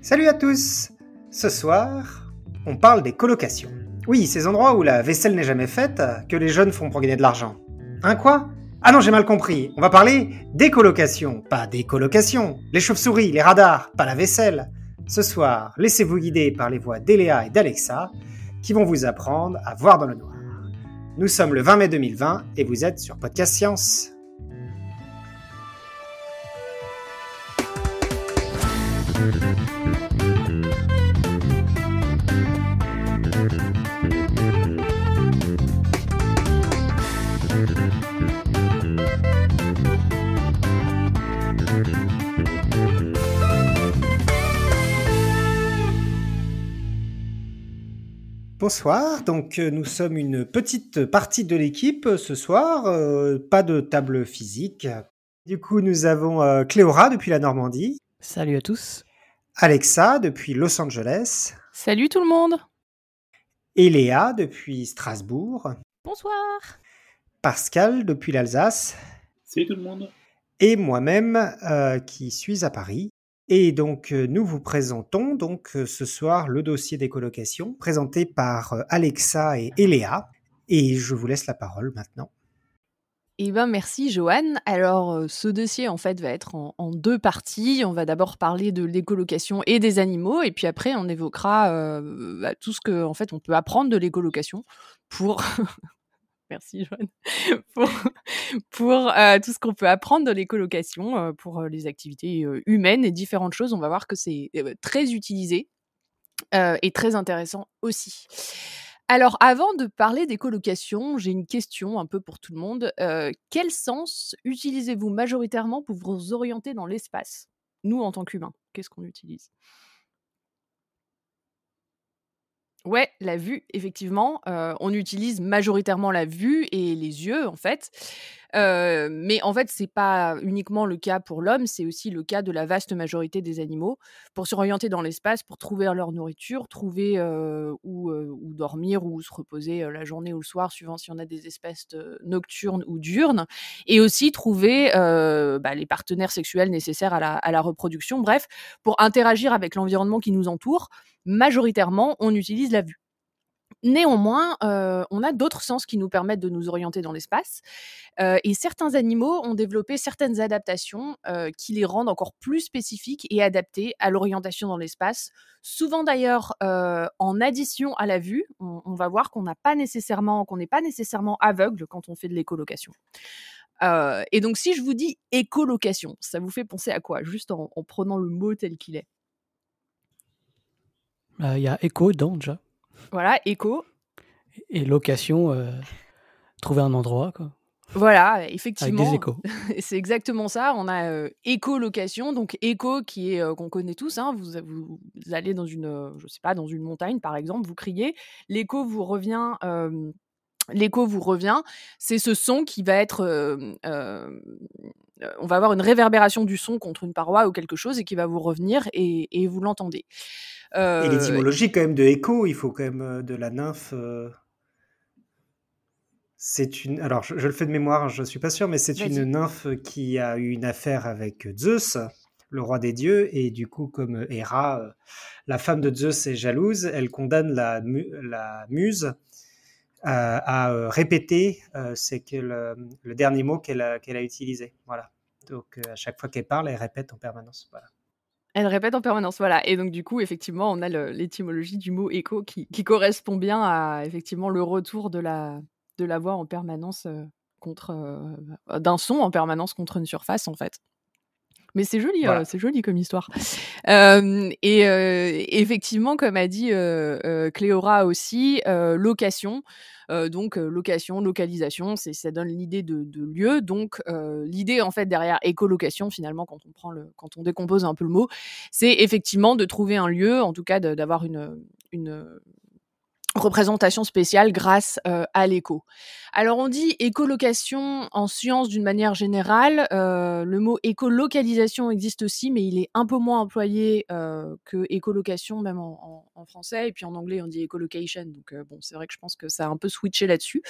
Salut à tous Ce soir, on parle des colocations. Oui, ces endroits où la vaisselle n'est jamais faite, que les jeunes font pour gagner de l'argent. Hein quoi? Ah non, j'ai mal compris. On va parler des colocations, pas des colocations. Les chauves-souris, les radars, pas la vaisselle. Ce soir, laissez-vous guider par les voix d'Eléa et d'Alexa qui vont vous apprendre à voir dans le noir. Nous sommes le 20 mai 2020 et vous êtes sur Podcast Science. Bonsoir, donc euh, nous sommes une petite partie de l'équipe euh, ce soir, euh, pas de table physique. Du coup, nous avons Cléora depuis la Normandie, Salut à tous. Alexa depuis Los Angeles, Salut tout le monde et Léa depuis Strasbourg, Bonsoir Pascal depuis l'Alsace Salut tout le monde. et moi-même euh, qui suis à Paris. Et donc euh, nous vous présentons donc euh, ce soir le dossier des colocations présenté par Alexa et Eléa. Et je vous laisse la parole maintenant. Eh ben merci Joanne. Alors euh, ce dossier en fait va être en, deux parties. On va d'abord parler de l'écolocation et des animaux et puis après on évoquera euh, bah, tout ce que fait on peut apprendre de l'écolocation pour Merci pour pour euh, tout ce qu'on peut apprendre de l'écolocation pour les activités humaines et différentes choses. On va voir que c'est très utilisé et très intéressant aussi. Alors, avant de parler des colocations, j'ai une question un peu pour tout le monde. Euh, quel sens utilisez-vous majoritairement pour vous orienter dans l'espace? Nous, en tant qu'humains, qu'est-ce qu'on utilise? Ouais, la vue, effectivement. euh, on utilise majoritairement la vue et les yeux, en fait. Euh, mais en fait, c'est pas uniquement le cas pour l'homme, c'est aussi le cas de la vaste majorité des animaux. Pour s'orienter dans l'espace, pour trouver leur nourriture, trouver euh, où, euh, dormir ou se reposer la journée ou le soir, suivant si on a des espèces nocturnes ou diurnes. Et aussi trouver bah, les partenaires sexuels nécessaires à la reproduction. Bref, pour interagir avec l'environnement qui nous entoure, majoritairement, on utilise la vue. Néanmoins, euh, on a d'autres sens qui nous permettent de nous orienter dans l'espace. Euh, et certains animaux ont développé certaines adaptations euh, qui les rendent encore plus spécifiques et adaptés à l'orientation dans l'espace. Souvent d'ailleurs, en addition à la vue, on, va voir qu'on n'est pas nécessairement aveugle quand on fait de l'écolocation. Et donc, si je vous dis écolocation, ça vous fait penser à quoi? Juste en prenant le mot tel qu'il est. Euh, Il y a écho dedans déjà. Voilà, éco. Et location, euh, trouver un endroit quoi, Voilà, avec effectivement. des échos. C'est exactement ça. On a euh, écolocation, donc éco qui est euh, qu'on connaît tous. Hein. Vous, vous, vous allez dans une, euh, je sais pas, dans une montagne par exemple, vous criez, l'écho vous revient. L'écho vous revient, c'est ce son qui va être, euh, euh, on va avoir une réverbération du son contre une paroi ou quelque chose et qui va vous revenir et, et vous l'entendez. Et Euh, l'étymologie quand même de écho, il faut quand même de la nymphe. C'est une. Alors, je, je le fais de mémoire, je suis pas sûr, mais c'est une nymphe qui a eu une affaire avec Zeus, le roi des dieux, et du coup, comme Héra, la femme de Zeus est jalouse, elle condamne la, mu- la muse à euh, répéter euh, c'est que le, dernier mot qu'elle a, a utilisé. Voilà. Donc, euh, à chaque fois qu'elle parle, elle répète en permanence. Voilà. Elle répète en permanence, voilà. Et donc du coup, effectivement, on a l'étymologie du mot écho qui, qui correspond bien à effectivement le retour de la, de la voix en permanence euh, contre euh, d'un son en permanence contre une surface en fait. Mais c'est joli, Voilà. euh, c'est joli comme histoire. Euh, et euh, effectivement, comme a dit Cléora aussi, location. Donc location, localisation, ça donne l'idée de, de lieu. Donc l'idée en fait derrière écolocation finalement quand on prend le, quand on décompose un peu le mot, c'est effectivement de trouver un lieu, en tout cas d'avoir une, une représentation spéciale grâce à l'écho. Alors on dit écolocation en sciences d'une manière générale. le mot écolocalisation existe aussi, mais il est un peu moins employé que écolocation, même en, français. Et puis en anglais, on dit ecolocation. Donc bon, c'est vrai que je pense que ça a un peu switché là-dessus.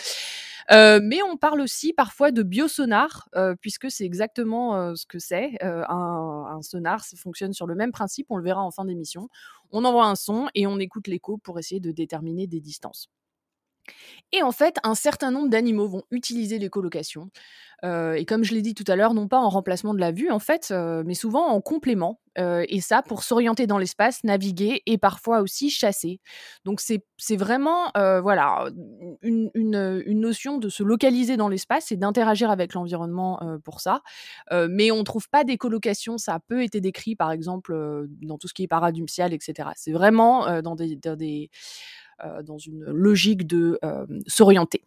mais on parle aussi parfois de biosonar, puisque c'est exactement ce que c'est. Un, un, sonar, ça fonctionne sur le même principe. On le verra en fin d'émission. On envoie un son et on écoute l'écho pour essayer de déterminer des distances. Et en fait, un certain nombre d'animaux vont utiliser l'écolocation. Euh, et comme je l'ai dit tout à l'heure, non pas en remplacement de la vue, en fait, euh, mais souvent en complément. Euh, et ça, pour s'orienter dans l'espace, naviguer et parfois aussi chasser. Donc c'est vraiment voilà, une, notion de se localiser dans l'espace et d'interagir avec l'environnement pour ça. mais on ne trouve pas d'écolocation. Ça a peu été décrit, par exemple, dans tout ce qui est paradumcial, etc. C'est vraiment dans des, des dans une logique de euh, s'orienter.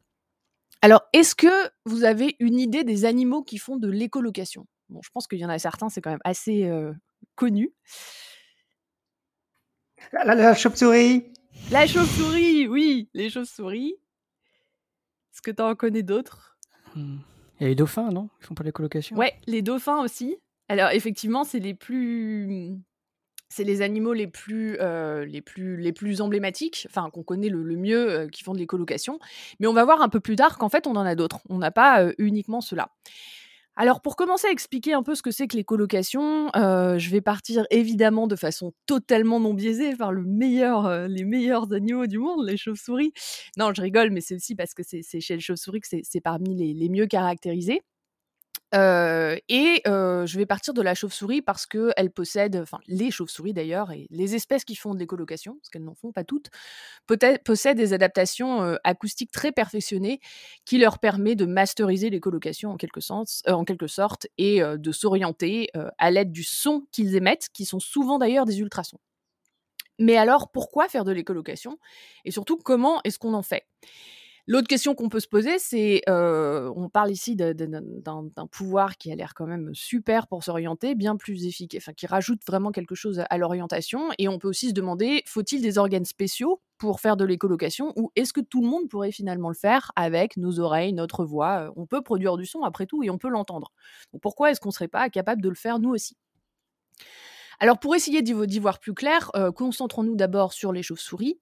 Alors, est-ce que vous avez une idée des animaux qui font de l'écolocation? Bon, je pense qu'il y en a certains, c'est quand même assez euh, connu. La, chauve-souris La chauve-souris, oui, les chauves-souris. Est-ce que tu en connais d'autres? Hmm. Il y a les dauphins, non? Ils font pas l'écolocation? Ouais, les dauphins aussi. Alors, effectivement, c'est les plus c'est les animaux les plus, euh, les plus, les plus emblématiques, enfin qu'on connaît le, mieux, euh, qui font de l'écolocation. Mais on va voir un peu plus tard qu'en fait, on en a d'autres. On n'a pas euh, uniquement cela. Alors pour commencer à expliquer un peu ce que c'est que l'écolocation, je vais partir évidemment de façon totalement non biaisée par le meilleur, les meilleurs animaux du monde, les chauves-souris. Non, je rigole, mais c'est aussi parce que c'est chez les chauves-souris que c'est parmi les, les mieux caractérisés et je vais partir de la chauve-souris parce qu'elle possède, enfin les chauves-souris d'ailleurs, et les espèces qui font de l'écolocation, parce qu'elles n'en font pas toutes, possèdent des adaptations acoustiques très perfectionnées qui leur permet de masteriser l'écolocation en en quelque sorte et de s'orienter à l'aide du son qu'ils émettent, qui sont souvent d'ailleurs des ultrasons. Mais alors, pourquoi faire de l'écolocation Et surtout, comment est-ce qu'on en fait? L'autre question qu'on peut se poser, c'est, euh, on parle ici d'un pouvoir qui a l'air quand même super pour s'orienter, bien plus efficace, enfin qui rajoute vraiment quelque chose à, l'orientation. Et on peut aussi se demander, faut-il des organes spéciaux pour faire de l'écolocation ou est-ce que tout le monde pourrait finalement le faire avec nos oreilles, notre voix? On peut produire du son après tout et on peut l'entendre. Pourquoi est-ce qu'on ne serait pas capable de le faire nous aussi? Alors pour essayer d'y voir plus clair, euh, concentrons-nous d'abord sur les chauves-souris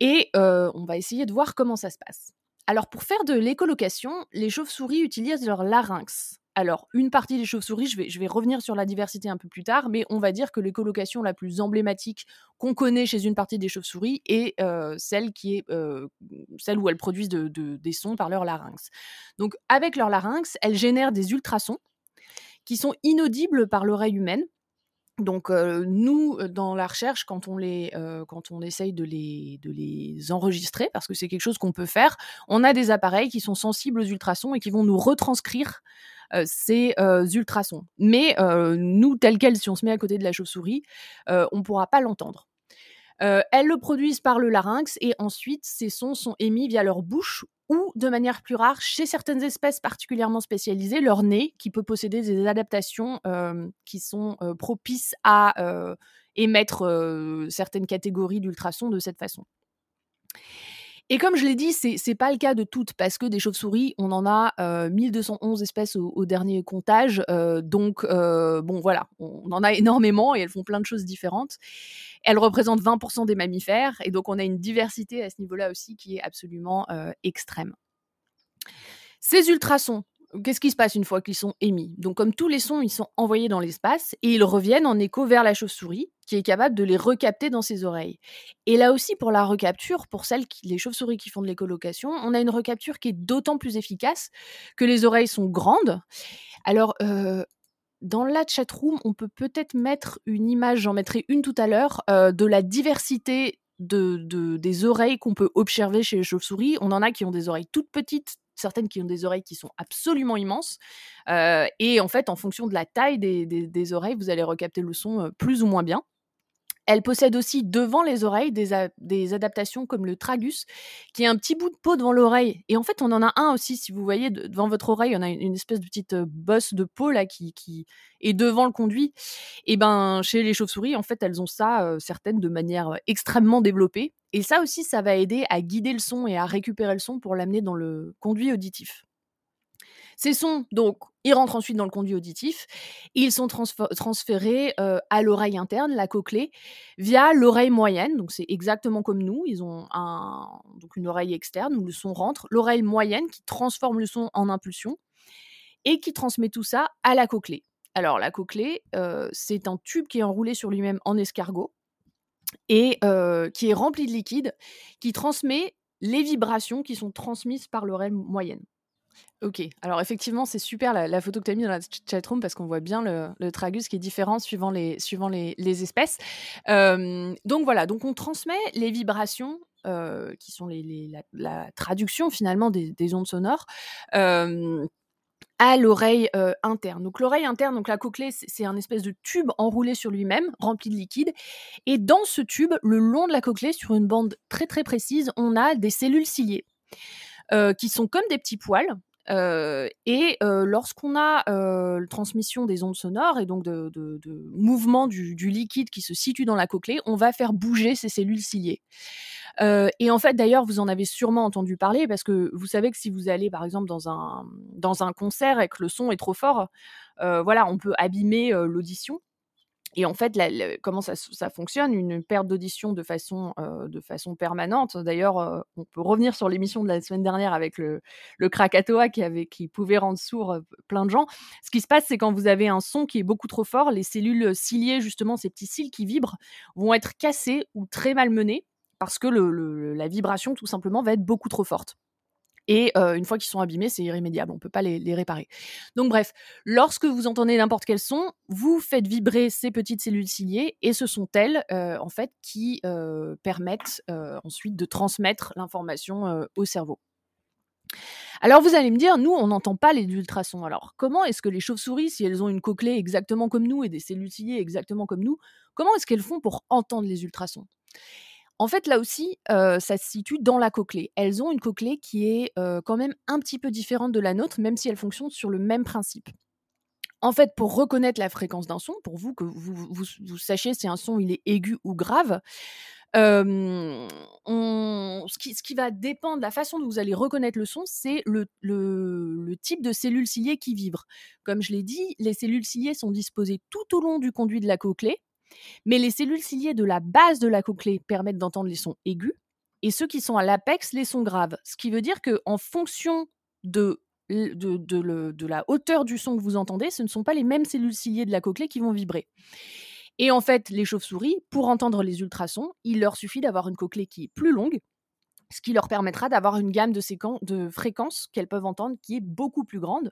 et euh, on va essayer de voir comment ça se passe. Alors pour faire de l'écolocation, les chauves-souris utilisent leur larynx. Alors, une partie des chauves-souris, je vais, revenir sur la diversité un peu plus tard, mais on va dire que l'écolocation la plus emblématique qu'on connaît chez une partie des chauves-souris est euh, celle, qui est, celle où elles produisent des sons par leur larynx. Donc, avec leur larynx, elles génèrent des ultrasons qui sont inaudibles par l'oreille humaine, donc nous, dans la recherche, quand on, les, essaye de les, de les enregistrer, parce que c'est quelque chose qu'on peut faire, on a des appareils qui sont sensibles aux ultrasons et qui vont nous retranscrire ces ultrasons. Mais nous, tel quel, si on se met à côté de la chauve-souris, on ne pourra pas l'entendre. elles le produisent par le larynx et ensuite ces sons sont émis via leur bouche ou de manière plus rare, chez certaines espèces particulièrement spécialisées, leur nez, qui peut posséder des adaptations qui sont propices à émettre certaines catégories d'ultrasons de cette façon. Et comme je l'ai dit, c'est n'est pas le cas de toutes, parce que des chauves-souris, on en a 1211 espèces au, dernier comptage. donc, bon, voilà, on en a énormément et elles font plein de choses différentes. Elles représentent 20% des mammifères, et donc on a une diversité à ce niveau-là aussi qui est absolument extrême. Ces ultrasons, qu'est-ce qui se passe une fois qu'ils sont émis? Donc, comme tous les sons, ils sont envoyés dans l'espace et ils reviennent en écho vers la chauve-souris, qui est capable de les recapter dans ses oreilles. Et là aussi, pour la recapture, pour celles les chauves-souris qui font de l'écolocation, on a une recapture qui est d'autant plus efficace que les oreilles sont grandes. Alors, euh, dans la chatroom, on peut peut-être mettre une image, j'en mettrai une tout à l'heure, euh, de la diversité de, des oreilles qu'on peut observer chez les chauves-souris. On en a qui ont des oreilles toutes petites, certaines qui ont des oreilles qui sont absolument immenses. Euh, et en fait, en fonction de la taille des, oreilles, vous allez recapter le son plus ou moins bien. Elle possède aussi devant les oreilles des, adaptations comme le tragus, qui est un petit bout de peau devant l'oreille. Et en fait, on en a un aussi, si vous voyez, devant votre oreille, on a une, espèce de petite euh, bosse de peau là qui, est devant le conduit. Et ben, chez les chauves-souris, en fait, elles ont ça, euh, certaines, de manière euh, extrêmement développée. Et ça aussi, ça va aider à guider le son et à récupérer le son pour l'amener dans le conduit auditif. Ces sons, donc, ils rentrent ensuite dans le conduit auditif. Ils sont transférés euh, à l'oreille interne, la cochlée, via l'oreille moyenne. Donc, c'est exactement comme nous. Ils ont donc une oreille externe où le son rentre. L'oreille moyenne qui transforme le son en impulsion et qui transmet tout ça à la cochlée. Alors, la cochlée, euh, c'est un tube qui est enroulé sur lui-même en escargot et euh, qui est rempli de liquide, qui transmet les vibrations qui sont transmises par l'oreille moyenne. Ok, alors effectivement, c'est super la, photo que tu as mise dans la chatroom parce qu'on voit bien le, tragus qui est différent suivant les, suivant les, espèces. donc voilà, donc on transmet les vibrations qui sont la, traduction finalement des, ondes sonores. à l'oreille interne. Donc l'oreille interne, donc la cochlée, c'est un espèce de tube enroulé sur lui-même, rempli de liquide. Et dans ce tube, le long de la cochlée, sur une bande très très précise, on a des cellules ciliées. qui sont comme des petits poils, et lorsqu'on a la transmission des ondes sonores et donc de, mouvement du, liquide qui se situe dans la cochlée, on va faire bouger ces cellules ciliées. et en fait, d'ailleurs, vous en avez sûrement entendu parler parce que vous savez que si vous allez, par exemple, dans un, dans un concert et que le son est trop fort, voilà, on peut abîmer l'audition. Et en fait, comment ça, fonctionne? Une perte d'audition de façon, permanente. D'ailleurs, on peut revenir sur l'émission de la semaine dernière avec le, Krakatoa qui, pouvait rendre sourd plein de gens. Ce qui se passe, c'est quand vous avez un son qui est beaucoup trop fort, les cellules ciliées, justement, ces petits cils qui vibrent, vont être cassés ou très malmenés parce que la vibration, tout simplement, va être beaucoup trop forte. Et une fois qu'ils sont abîmés, c'est irrémédiable, on ne peut pas les, réparer. Donc bref, lorsque vous entendez n'importe quel son, vous faites vibrer ces petites cellules ciliées et ce sont elles, en fait, qui permettent ensuite de transmettre l'information au cerveau. Alors vous allez me dire, nous, on n'entend pas les ultrasons. Alors comment est-ce que les chauves-souris, si elles ont une cochlée exactement comme nous et des cellules ciliées exactement comme nous, comment est-ce qu'elles font pour entendre les ultrasons? En fait, là aussi, ça se situe dans la cochlée. Elles ont une cochlée qui est quand même un petit peu différente de la nôtre, même si elles fonctionnent sur le même principe. En fait, pour reconnaître la fréquence d'un son, pour vous que vous, sachiez si un son il est aigu ou grave, ce, qui, va dépendre de la façon dont vous allez reconnaître le son, c'est le, type de cellules ciliées qui vibrent. Comme je l'ai dit, les cellules ciliées sont disposées tout au long du conduit de la cochlée. Mais les cellules ciliées de la base de la cochlée permettent d'entendre les sons aigus, et ceux qui sont à l'apex, les sons graves. Ce qui veut dire qu'en fonction de, de, la hauteur du son que vous entendez, ce ne sont pas les mêmes cellules ciliées de la cochlée qui vont vibrer. Et en fait, les chauves-souris, pour entendre les ultrasons, il leur suffit d'avoir une cochlée qui est plus longue, ce qui leur permettra d'avoir une gamme de, de fréquences qu'elles peuvent entendre qui est beaucoup plus grande,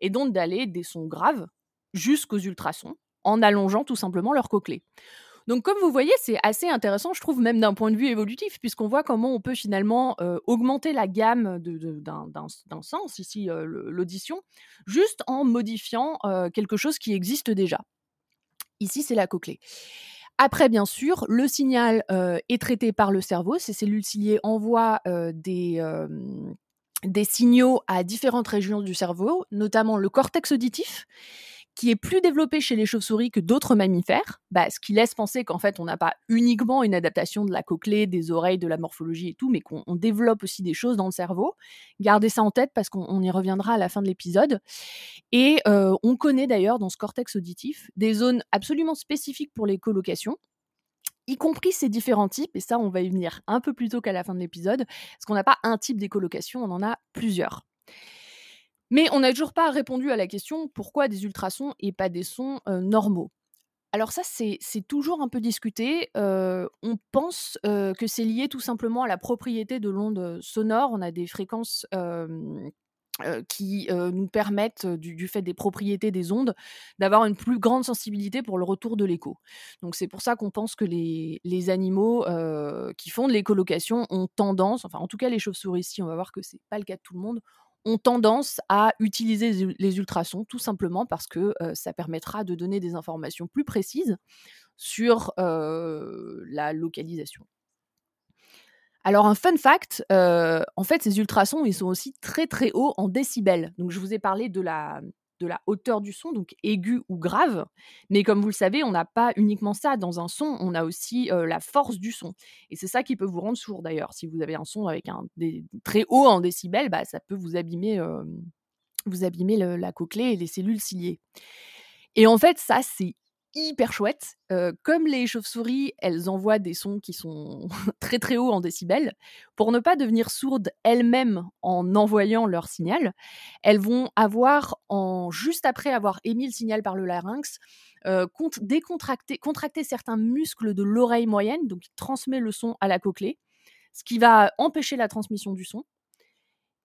et donc d'aller des sons graves jusqu'aux ultrasons, en allongeant tout simplement leur cochlée. Donc comme vous voyez, c'est assez intéressant, je trouve, même d'un point de vue évolutif, puisqu'on voit comment on peut finalement euh, augmenter la gamme d'un sens, ici euh, l'audition, juste en modifiant euh, quelque chose qui existe déjà. Ici, c'est la cochlée. Après, bien sûr, le signal est traité par le cerveau. Ces cellules ciliées envoient des, des signaux à différentes régions du cerveau, notamment le cortex auditif, qui est plus développé chez les chauves-souris que d'autres mammifères, bah, ce qui laisse penser qu'en fait on n'a pas uniquement une adaptation de la cochlée, des oreilles, de la morphologie et tout, mais qu'on développe aussi des choses dans le cerveau. Gardez ça en tête parce qu'on y reviendra à la fin de l'épisode. Et euh, on connaît d'ailleurs dans ce cortex auditif des zones absolument spécifiques pour les colocations y compris ces différents types, et ça on va y venir un peu plus tôt qu'à la fin de l'épisode, parce qu'on n'a pas un type d'écolocation, on en a plusieurs. Mais on n'a toujours pas répondu à la question pourquoi des ultrasons et pas des sons normaux. Alors ça, c'est toujours un peu discuté. on pense que c'est lié tout simplement à la propriété de l'onde sonore. On a des fréquences qui nous permettent, du, fait des propriétés des ondes, d'avoir une plus grande sensibilité pour le retour de l'écho. Donc c'est pour ça qu'on pense que les, animaux qui font de l'écolocation ont tendance, enfin en tout cas les chauves-souris, ici on va voir que c'est pas le cas de tout le monde, ont tendance à utiliser les ultrasons tout simplement parce que ça permettra de donner des informations plus précises sur la localisation. Alors un fun fact, en fait ces ultrasons ils sont aussi très très hauts en décibels. Donc je vous ai parlé de la de la hauteur du son, donc aigu ou grave. Mais comme vous le savez, on n'a pas uniquement ça dans un son, on a aussi la force du son. Et c'est ça qui peut vous rendre sourd d'ailleurs. Si vous avez un son avec un très haut en décibels, bah, ça peut vous abîmer, vous abîmer la cochlée et les cellules ciliées. Et en fait, ça, c'est hyper chouette. comme les chauves-souris, elles envoient des sons qui sont très très hauts en décibels. Pour ne pas devenir sourdes elles-mêmes en envoyant leur signal, elles vont avoir, en, juste après avoir émis le signal par le larynx, décontracter contracter certains muscles de l'oreille moyenne, donc qui transmet le son à la cochlée, ce qui va empêcher la transmission du son.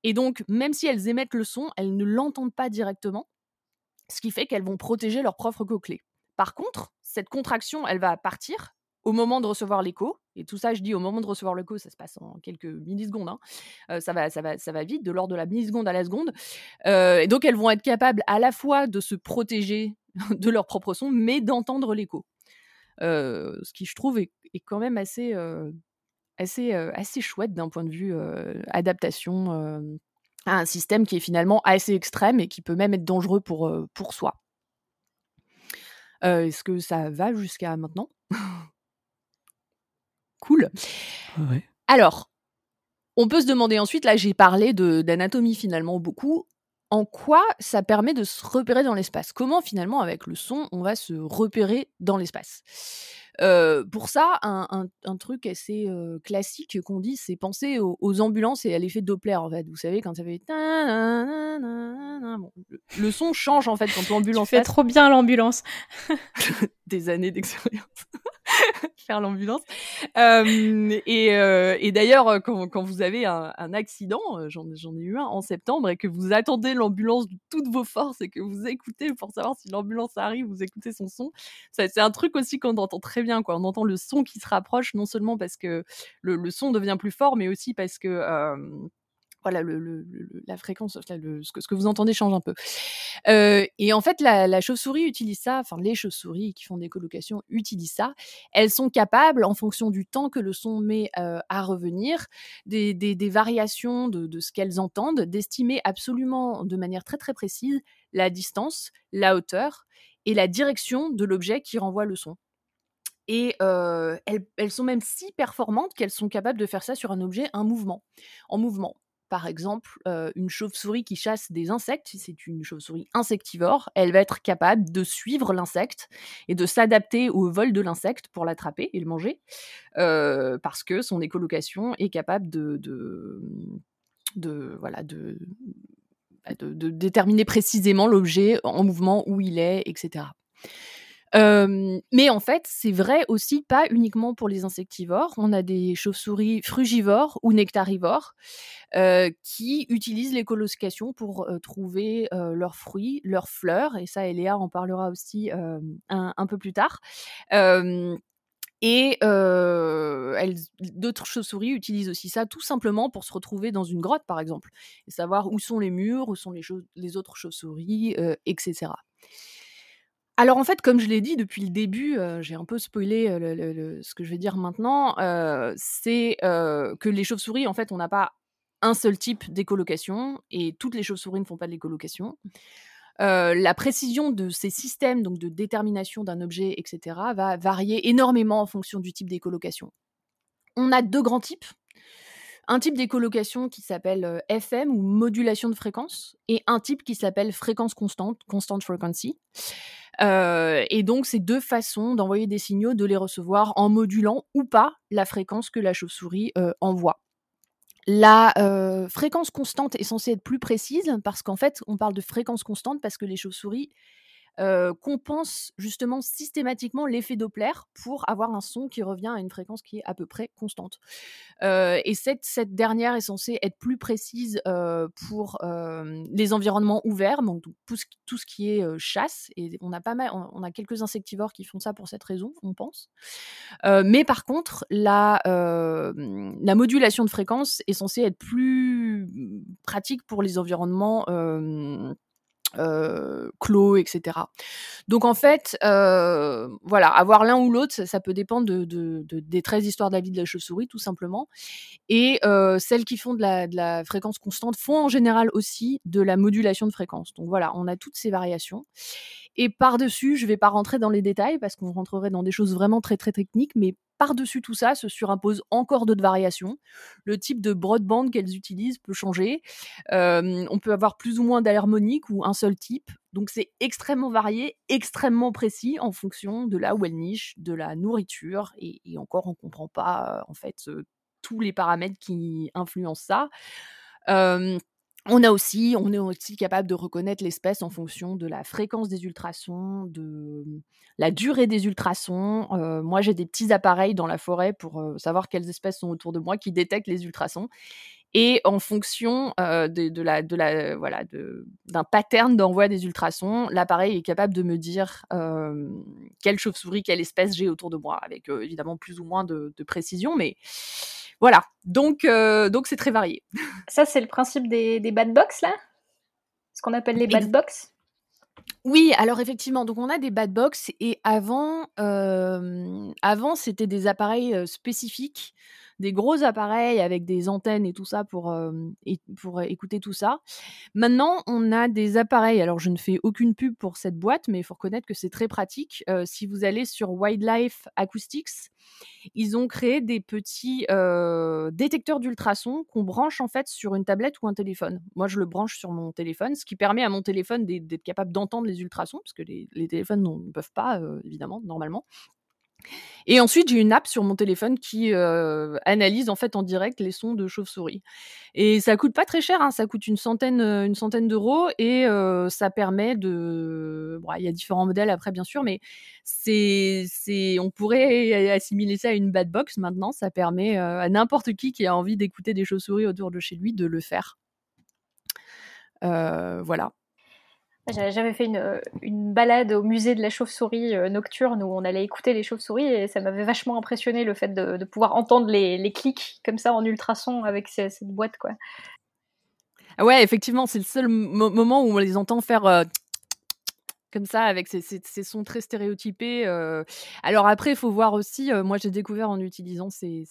Et donc, même si elles émettent le son, elles ne l'entendent pas directement, ce qui fait qu'elles vont protéger leur propre cochlée. Par contre, cette contraction, elle va partir au moment de recevoir l'écho. Et tout ça, je dis au moment de recevoir l'écho, ça se passe en quelques millisecondes. Hein. Euh, ça, va, ça, va, ça va vite, de l'ordre de la milliseconde à la seconde. Euh, et donc, elles vont être capables à la fois de se protéger de leur propre son, mais d'entendre l'écho. Euh, ce qui, je trouve, est, quand même assez, chouette d'un point de vue adaptation à un système qui est finalement assez extrême et qui peut même être dangereux pour soi. Est-ce que ça va jusqu'à maintenant? Cool. Alors, on peut se demander ensuite, là j'ai parlé d'anatomie finalement beaucoup, en quoi ça permet de se repérer dans l'espace? Comment finalement avec le son on va se repérer dans l'espace? Pour ça, un, truc assez classique qu'on dit, c'est penser aux, ambulances et à l'effet Doppler, en fait. Vous savez, quand ça fait... le, son change, en fait, quand l'ambulance... Tu fais trop bien l'ambulance. Des années d'expérience. faire l'ambulance. et, d'ailleurs, quand, vous avez un, accident, j'en ai eu un en septembre, et que vous attendez l'ambulance de toutes vos forces et que vous écoutez pour savoir si l'ambulance arrive, vous écoutez son son, c'est un truc aussi qu'on entend très bien. Quoi. On entend le son qui se rapproche, non seulement parce que le, son devient plus fort, mais aussi parce que voilà, la fréquence, ce, que, vous entendez change un peu. Euh, et en fait, la, chauve-souris utilise ça, enfin les chauves-souris qui font des colocations utilisent ça. Elles sont capables, en fonction du temps que le son met euh, à revenir, des, variations de, ce qu'elles entendent, d'estimer absolument de manière très très précise la distance, la hauteur et la direction de l'objet qui renvoie le son. Et euh, elles, sont même si performantes qu'elles sont capables de faire ça sur un objet, un en mouvement par exemple, une chauve-souris qui chasse des insectes, c'est une chauve-souris insectivore, elle va être capable de suivre l'insecte et de s'adapter au vol de l'insecte pour l'attraper et le manger, parce que son écolocation est capable bah, de, de déterminer précisément l'objet en mouvement, où il est, etc mais en fait, c'est vrai aussi pas uniquement pour les insectivores. On a des chauves-souris frugivores ou nectarivores qui utilisent l'écolocation pour trouver leurs fruits, leurs fleurs. Et ça, Eléa en parlera aussi un, peu plus tard. Et d'autres chauves-souris utilisent aussi ça tout simplement pour se retrouver dans une grotte, par exemple, et savoir où sont les murs, où sont les, les autres chauves-souris, etc. Alors en fait, comme je l'ai dit depuis le début, j'ai un peu spoilé ce que je vais dire maintenant, c'est que les chauves-souris, en fait, on n'a pas un seul type d'écolocation et toutes les chauves-souris ne font pas de l'écolocation. la précision de ces systèmes, donc de détermination d'un objet, etc., va varier énormément en fonction du type d'écolocation. On a deux grands types. Un type d'écolocation qui s'appelle FM ou modulation de fréquence et un type qui s'appelle fréquence constante, constant frequency. Euh, et donc, c'est deux façons d'envoyer des signaux, de les recevoir en modulant ou pas la fréquence que la chauve-souris euh, envoie. La euh, fréquence constante est censée être plus précise parce qu'en fait, on parle de fréquence constante parce que les chauves-souris euh, compense justement systématiquement l'effet Doppler pour avoir un son qui revient à une fréquence qui est à peu près constante. Euh, et cette, cette, dernière est censée être plus précise euh, pour les environnements ouverts, donc tout ce qui est chasse. Et on a pas mal, on, a quelques insectivores qui font ça pour cette raison, on pense. mais par contre, la, la modulation de fréquence est censée être plus pratique pour les environnements euh, clos, etc. Donc en fait, euh, voilà, avoir l'un ou l'autre, ça, peut dépendre de, des 13 histoires vie de la chauve-souris, tout simplement. Et euh, celles qui font de la, fréquence constante font en général aussi de la modulation de fréquence. Donc voilà, on a toutes ces variations. Et par-dessus, je ne vais pas rentrer dans les détails parce qu'on rentrerait dans des choses vraiment très très techniques, mais par-dessus tout ça se surimpose encore d'autres variations. Le type de broadband qu'elles utilisent peut changer. on peut avoir plus ou moins d'harmonique ou un seul type. Donc c'est extrêmement varié, extrêmement précis en fonction de là où elles niche, de la nourriture. Et, encore, on ne comprend pas en fait tous les paramètres qui influencent ça. On a aussi, on est aussi capable de reconnaître l'espèce en fonction de la fréquence des ultrasons, de la durée des ultrasons. Euh, moi, j'ai des petits appareils dans la forêt pour euh, savoir quelles espèces sont autour de moi qui détectent les ultrasons. Et en fonction euh, de, la, de la, voilà, d'un pattern d'envoi des ultrasons, l'appareil est capable de me dire quelle chauve-souris, quelle espèce j'ai autour de moi, avec évidemment plus ou moins de, de précision, mais voilà, donc euh, donc c'est très varié. Ça, c'est le principe des, bad box, là? Ce qu'on appelle les bad box? Oui, alors effectivement, donc on a des bad box et avant, euh, avant c'était des appareils euh, spécifiques des gros appareils avec des antennes et tout ça pour, pour écouter tout ça. Maintenant, on a des appareils. Alors, je ne fais aucune pub pour cette boîte, mais il faut reconnaître que c'est très pratique. si vous allez sur Wildlife Acoustics, ils ont créé des petits détecteurs d'ultrasons qu'on branche en fait sur une tablette ou un téléphone. Moi, je le branche sur mon téléphone, ce qui permet à mon téléphone d'être capable d'entendre les ultrasons, parce que les, téléphones ne peuvent pas, évidemment, normalement. Et ensuite, j'ai une app sur mon téléphone qui euh, analyse en fait en direct les sons de chauve-souris. Et ça coûte pas très cher, hein, ça coûte une centaine, euh, une centaine d'euros et euh, ça permet de. Bon, il y a différents modèles après bien sûr, mais c'est, c'est, on pourrait assimiler ça à une bad box maintenant. Ça permet à n'importe qui qui a envie d'écouter des chauves-souris autour de chez lui de le faire. voilà. J'avais fait une, une, balade au musée de la chauve-souris euh, nocturne où on allait écouter les chauves-souris et ça m'avait vachement impressionné le fait de, pouvoir entendre les, les, clics comme ça en ultrason avec cette, boîte quoi. Ouais, effectivement, c'est le seul moment où on les entend faire euh, comme ça, avec ces, sons très stéréotypés. Alors après, il faut voir aussi, moi j'ai découvert en utilisant ces,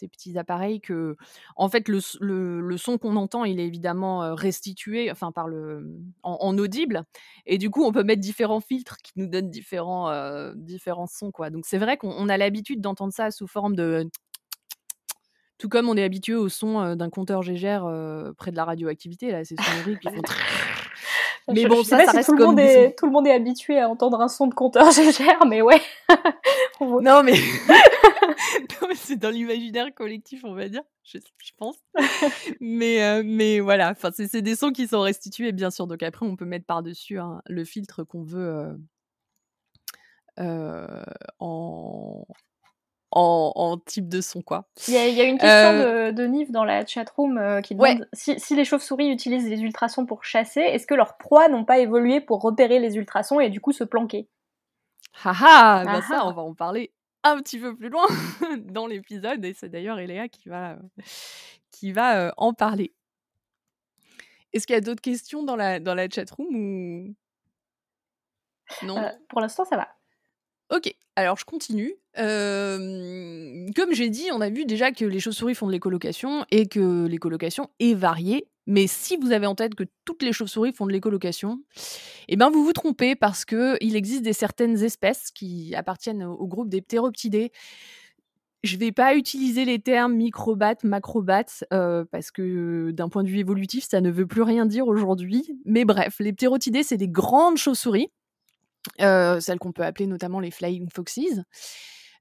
petits appareils que, en fait, le, son qu'on entend, il est évidemment restitué, enfin, par le, en, audible. Et du coup, on peut mettre différents filtres qui nous donnent différents, différents sons. Donc c'est vrai qu'on a l'habitude d'entendre ça sous forme de tout comme on est habitué au son d'un compteur Gégère près de la radioactivité, là, ces sonneries qui font mais bon, ça, ça reste tout le, monde est, tout le monde est habitué à entendre un son de compteur GGR, mais ouais. non, mais, c'est dans l'imaginaire collectif, on va dire, je, pense. mais, euh, mais voilà, enfin, c'est des sons qui sont restitués, bien sûr. Donc après, on peut mettre par-dessus hein, le filtre qu'on veut euh, euh, en, en, type de son, quoi. Il y, a une question euh, de, Nive dans la chatroom euh, qui demande si, les chauves-souris utilisent les ultrasons pour chasser, est-ce que leurs proies n'ont pas évolué pour repérer les ultrasons et du coup se planquer? Haha, bah ça, on va en parler un petit peu plus loin dans l'épisode et c'est d'ailleurs Eléa qui va, qui va euh, en parler. Est-ce qu'il y a d'autres questions dans la, dans la chatroom ou... Non? Pour l'instant, ça va. Ok, alors je continue. comme j'ai dit, on a vu déjà que les chauves-souris font de l'écolocation et que l'écolocation est variée. Mais si vous avez en tête que toutes les chauves-souris font de l'écolocation, eh ben vous vous trompez parce que il existe des certaines espèces qui appartiennent au, groupe des ptéroptidés. Je vais pas utiliser les termes microbates, macrobates, parce que d'un point de vue évolutif, ça ne veut plus rien dire aujourd'hui. Mais bref, les ptéroptidés, c'est des grandes chauves-souris euh, celles qu'on peut appeler notamment les flying foxes.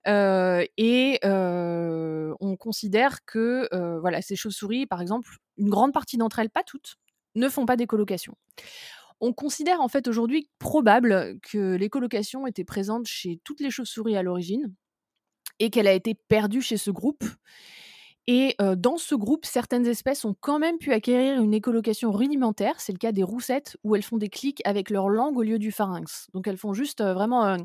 Euh, et euh, on considère que voilà, ces chauves-souris, par exemple, une grande partie d'entre elles, pas toutes, ne font pas d'écolocation. On considère en fait aujourd'hui probable que l'écolocation était présente chez toutes les chauves-souris à l'origine et qu'elle a été perdue chez ce groupe et dans ce groupe, certaines espèces ont quand même pu acquérir une écolocation rudimentaire. C'est le cas des roussettes, où elles font des clics avec leur langue au lieu du pharynx. Donc elles font juste vraiment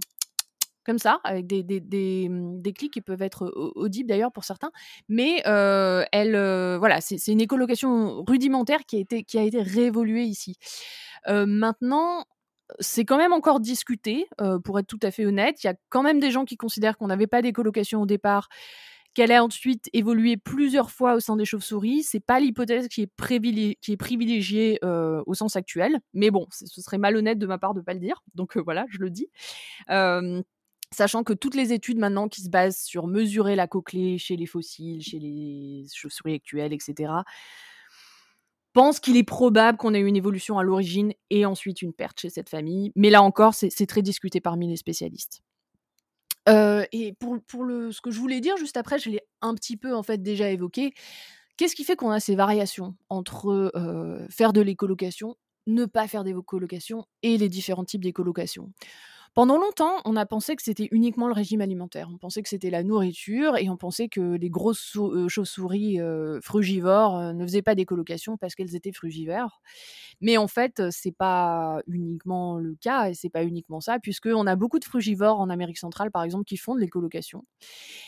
comme ça, avec des, des, des, mmh, clics qui peuvent être audibles d'ailleurs pour certains. Mais elle, voilà, c'est une écolocation rudimentaire qui a été, qui a été réévoluée ici. maintenant, c'est quand même encore discuté, pour être tout à fait honnête. Il y a quand même des gens qui considèrent qu'on n'avait pas d'écolocation au départ, qu'elle a ensuite évolué plusieurs fois au sein des chauves-souris. C'est pas l'hypothèse qui est, privilégiée au sens actuel, mais bon, ce serait malhonnête de ma part de pas le dire. Donc voilà, je le dis. Sachant que toutes les études maintenant qui se basent sur mesurer la cochlée chez les fossiles, chez les chauves-souris actuelles, etc., pensent qu'il est probable qu'on ait eu une évolution à l'origine et ensuite une perte chez cette famille. Mais là encore, c'est très discuté parmi les spécialistes. Et pour, le, ce que je voulais dire juste après, je l'ai un petit peu en fait déjà évoqué. Qu'est-ce qui fait qu'on a ces variations entre faire de l'écolocation, ne pas faire d'écolocation et les différents types d'écolocation? Pendant longtemps, on a pensé que c'était uniquement le régime alimentaire. On pensait que c'était la nourriture et on pensait que les grosses euh, chauves-souris euh, frugivores euh, ne faisaient pas d'écolocation parce qu'elles étaient frugivores. Mais en fait, c'est pas uniquement le cas et c'est pas uniquement ça, puisqu'on a beaucoup de frugivores en Amérique centrale, par exemple, qui font de l'écolocation.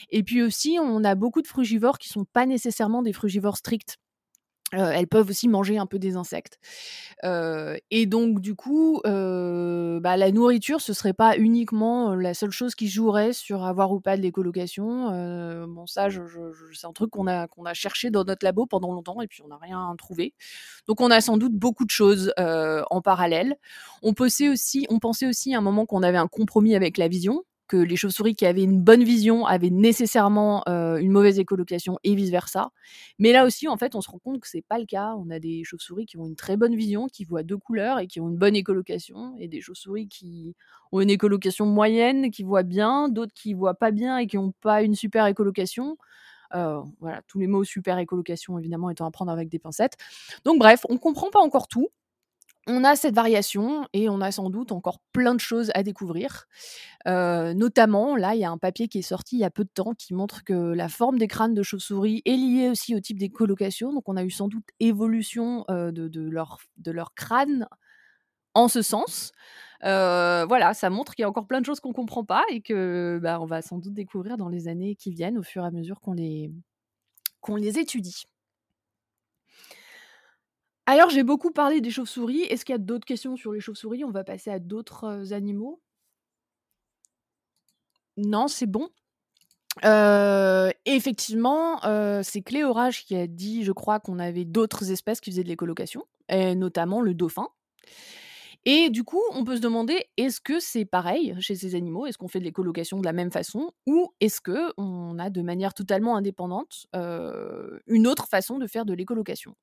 Et puis aussi, on a beaucoup de frugivores qui sont pas nécessairement des frugivores stricts elles peuvent aussi manger un peu des insectes. et donc du coup, bah, la nourriture, ce serait pas uniquement la seule chose qui jouerait sur avoir ou pas de l'écolocation. bon ça, c'est un truc qu'on a qu'on a cherché dans notre labo pendant longtemps et puis on n'a rien trouvé. Donc on a sans doute beaucoup de choses en parallèle. On pensait aussi, on pensait aussi à un moment qu'on avait un compromis avec la vision que les chauves-souris qui avaient une bonne vision avaient nécessairement euh, une mauvaise écolocation et vice versa. Mais là aussi, en fait, on se rend compte que c'est pas le cas. On a des chauves-souris qui ont une très bonne vision, qui voient deux couleurs et qui ont une bonne écolocation, et des chauves-souris qui ont une écolocation moyenne, qui voient bien, d'autres qui voient pas bien et qui n'ont pas une super écolocation. Euh, voilà, tous les mots super écolocation évidemment étant à prendre avec des pincettes. Donc bref, on comprend pas encore tout on a cette variation et on a sans doute encore plein de choses à découvrir. Euh, notamment, là, il y a un papier qui est sorti il y a peu de temps qui montre que la forme des crânes de chauves-souris est liée aussi au type des colocations. Donc, on a eu sans doute évolution euh, de, leur, crâne en ce sens. Euh, voilà, ça montre qu'il y a encore plein de choses qu'on ne comprend pas et que bah, on va sans doute découvrir dans les années qui viennent au fur et à mesure qu'on les, qu'on les étudie. Alors, j'ai beaucoup parlé des chauves-souris. Est-ce qu'il y a d'autres questions sur les chauves-souris? On va passer à d'autres animaux? Non, c'est bon. effectivement, c'est Cléorage qui a dit, je crois, qu'on avait d'autres espèces qui faisaient de l'écolocation, et notamment le dauphin. Et du coup, on peut se demander, est-ce que c'est pareil chez ces animaux? Est-ce qu'on fait de l'écolocation de la même façon? Ou est-ce qu'on a de manière totalement indépendante une autre façon de faire de l'écolocation?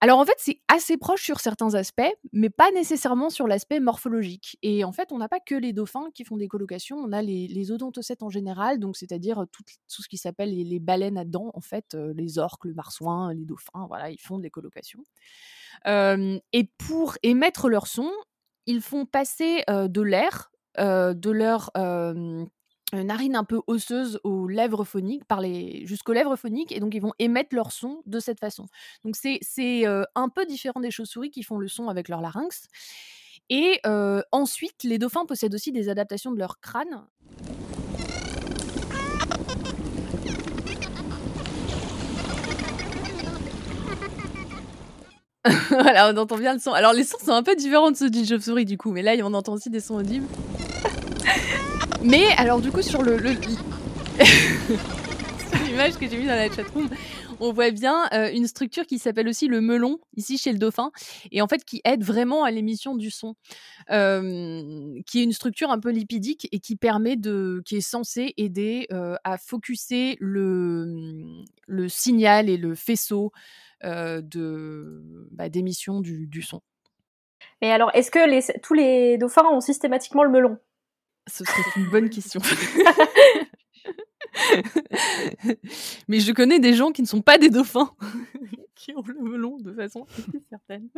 Alors en fait, c'est assez proche sur certains aspects, mais pas nécessairement sur l'aspect morphologique. Et en fait, on n'a pas que les dauphins qui font des colocations, on a les, odontocètes en général, donc c'est-à-dire tout, tout, ce qui s'appelle les, baleines à dents, en fait, les orques, le marsouin, les dauphins, voilà, ils font des colocations. et pour émettre leur son, ils font passer de l'air de leur narine un peu osseuse aux lèvres phoniques, jusqu'aux lèvres phoniques, et donc ils vont émettre leur son de cette façon. Donc c'est, c'est un peu différent des chauves-souris qui font le son avec leur larynx. Et ensuite, les dauphins possèdent aussi des adaptations de leur crâne. voilà, on entend bien le son. Alors les sons sont un peu différents de ceux d'une chauve-souris du coup, mais là on entend aussi des sons audibles. Mais alors du coup sur le, l'image que j'ai mise dans la chatroom, on voit bien euh, une structure qui s'appelle aussi le melon ici chez le dauphin et en fait qui aide vraiment à l'émission du son, euh, qui est une structure un peu lipidique et qui permet de, qui est censée aider euh, à focuser le le signal et le faisceau de bah, d'émission du, du son. Mais alors, est-ce que les, tous les dauphins ont systématiquement le melon? Ce serait une bonne question. mais je connais des gens qui ne sont pas des dauphins, qui ont le melon de façon certaine.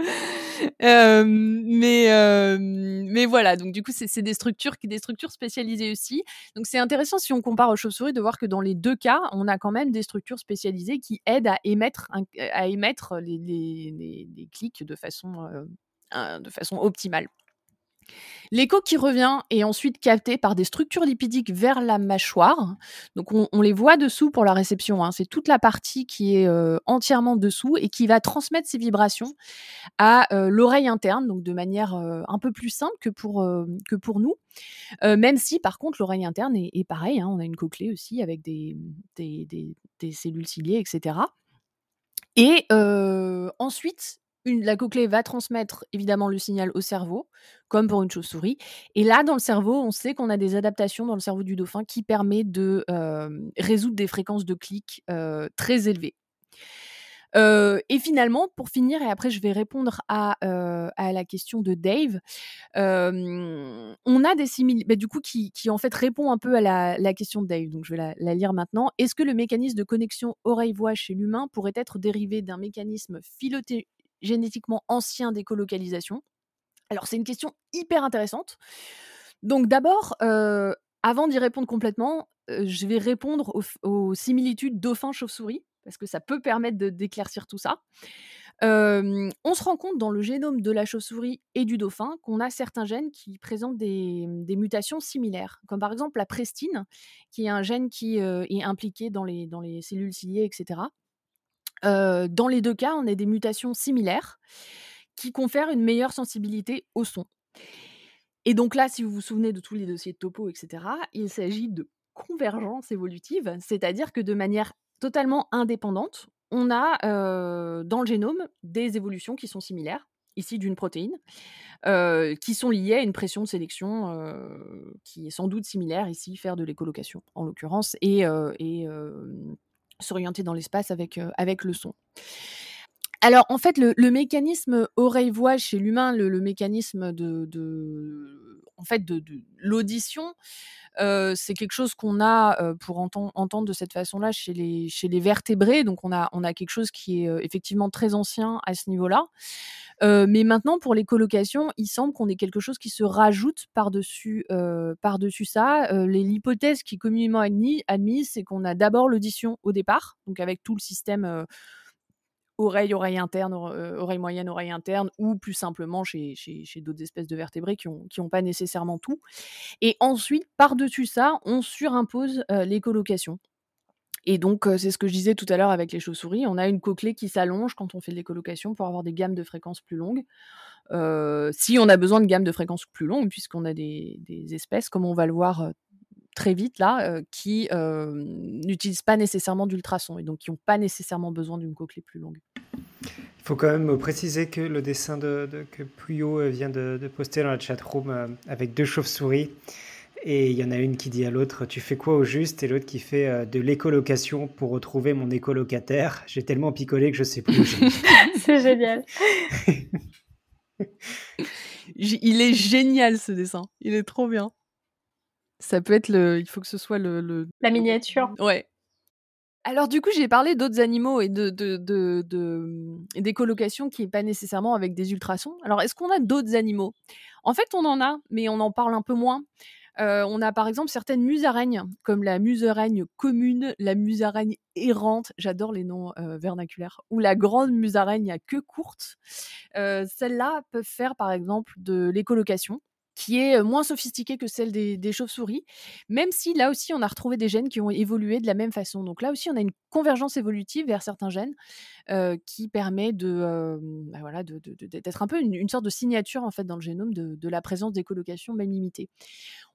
Euh, mais, euh, mais voilà, donc du coup, c'est des structures, des structures spécialisées aussi. Donc c'est intéressant si on compare aux chauves-souris de voir que dans les deux cas, on a quand même des structures spécialisées qui aident à émettre, à émettre les, les, les, clics de façon, euh, de façon optimale. L'écho qui revient est ensuite capté par des structures lipidiques vers la mâchoire. Donc on, les voit dessous pour la réception. Hein. C'est toute la partie qui est euh, entièrement dessous et qui va transmettre ces vibrations à euh, l'oreille interne, donc de manière euh, un peu plus simple que pour, que pour nous. même si par contre l'oreille interne est, est pareil, hein. on a une cochlée aussi avec des, des, des cellules ciliées, etc. Et ensuite, la cochlée va transmettre évidemment le signal au cerveau, comme pour une chauve-souris. Et là, dans le cerveau, on sait qu'on a des adaptations dans le cerveau du dauphin qui permet de résoudre des fréquences de clics très élevées. et finalement, pour finir, et après je vais répondre à, la question de Dave, on a des similitudes, bah, du coup, qui, en fait répond un peu à la, question de Dave, donc je vais la, la lire maintenant. Est-ce que le mécanisme de connexion oreille-voix chez l'humain pourrait être dérivé d'un mécanisme génétiquement ancien d'écolocalisation Alors, c'est une question hyper intéressante. Donc, d'abord, euh, avant d'y répondre complètement, euh, je vais répondre aux, similitudes dauphin-chauve-souris, parce que ça peut permettre d'éclaircir tout ça. Euh, on se rend compte dans le génome de la chauve-souris et du dauphin qu'on a certains gènes qui présentent des, mutations similaires, comme par exemple la prestine, qui est un gène qui est impliqué dans dans les cellules ciliées, etc dans les deux cas, on a des mutations similaires qui confèrent une meilleure sensibilité au son. Et donc là, si vous vous souvenez de tous les dossiers de topo, etc., il s'agit de convergence évolutive, c'est-à-dire que de manière totalement indépendante, on a dans le génome des évolutions qui sont similaires, ici d'une protéine, qui sont liées à une pression de sélection qui est sans doute similaire, ici faire de l'écolocation en l'occurrence, et, s'orienter dans l'espace avec, euh, avec le son. Alors, en fait, le, mécanisme oreille-voix chez l'humain, le, mécanisme de, en fait, de, l'audition, c'est quelque chose qu'on a pour entendre, de cette façon-là chez les, vertébrés. Donc, on a, quelque chose qui est effectivement très ancien à ce niveau-là. mais maintenant, pour les colocations, il semble qu'on ait quelque chose qui se rajoute par-dessus par -dessus ça. L'hypothèse qui est communément admise, c'est qu'on a d'abord l'audition au départ, donc avec tout le système oreille, oreille interne, euh, oreille moyenne, oreille interne, ou plus simplement chez, d'autres espèces de vertébrés qui n'ont pas nécessairement tout. Et ensuite, par-dessus ça, on surimpose euh, les colocations. Et donc, euh, c'est ce que je disais tout à l'heure avec les chauves-souris, on a une cochlée qui s'allonge quand on fait des colocations pour avoir des gammes de fréquences plus longues. si on a besoin de gammes de fréquences plus longues, puisqu'on a des, des, espèces, comme on va le voir très vite là, qui n'utilisent pas nécessairement d'ultrasons et donc qui n'ont pas nécessairement besoin d'une cochlée plus longue. Il faut quand même préciser que le dessin de, que Puyo vient de, poster dans la chatroom avec deux chauves-souris. Et il y en a une qui dit à l'autre Tu fais quoi au juste? Et l'autre qui fait de l'écolocation pour retrouver mon écolocataire. J'ai tellement picolé que je sais plus où C'est génial. il est génial ce dessin. Il est trop bien. Ça peut être le. Il faut que ce soit le. La miniature. Ouais. Alors du coup, j'ai parlé d'autres animaux et de, de, de, de des colocations qui n'est pas nécessairement avec des ultrasons. Alors est-ce qu'on a d'autres animaux? En fait, on en a, mais on en parle un peu moins. Euh, on a par exemple certaines musaraignes, comme la musaraigne commune, la musaraigne errante, j'adore les noms euh, vernaculaires, ou la grande musaraigne à queue courte. Euh, celles-là peuvent faire par exemple de l'écolocation qui est moins sophistiquée que celle des, chauves-souris, même si là aussi on a retrouvé des gènes qui ont évolué de la même façon. Donc là aussi on a une convergence évolutive vers certains gènes qui permet de, bah voilà, d'être un peu une, sorte de signature en fait dans le génome de, la présence des colocations même limitées.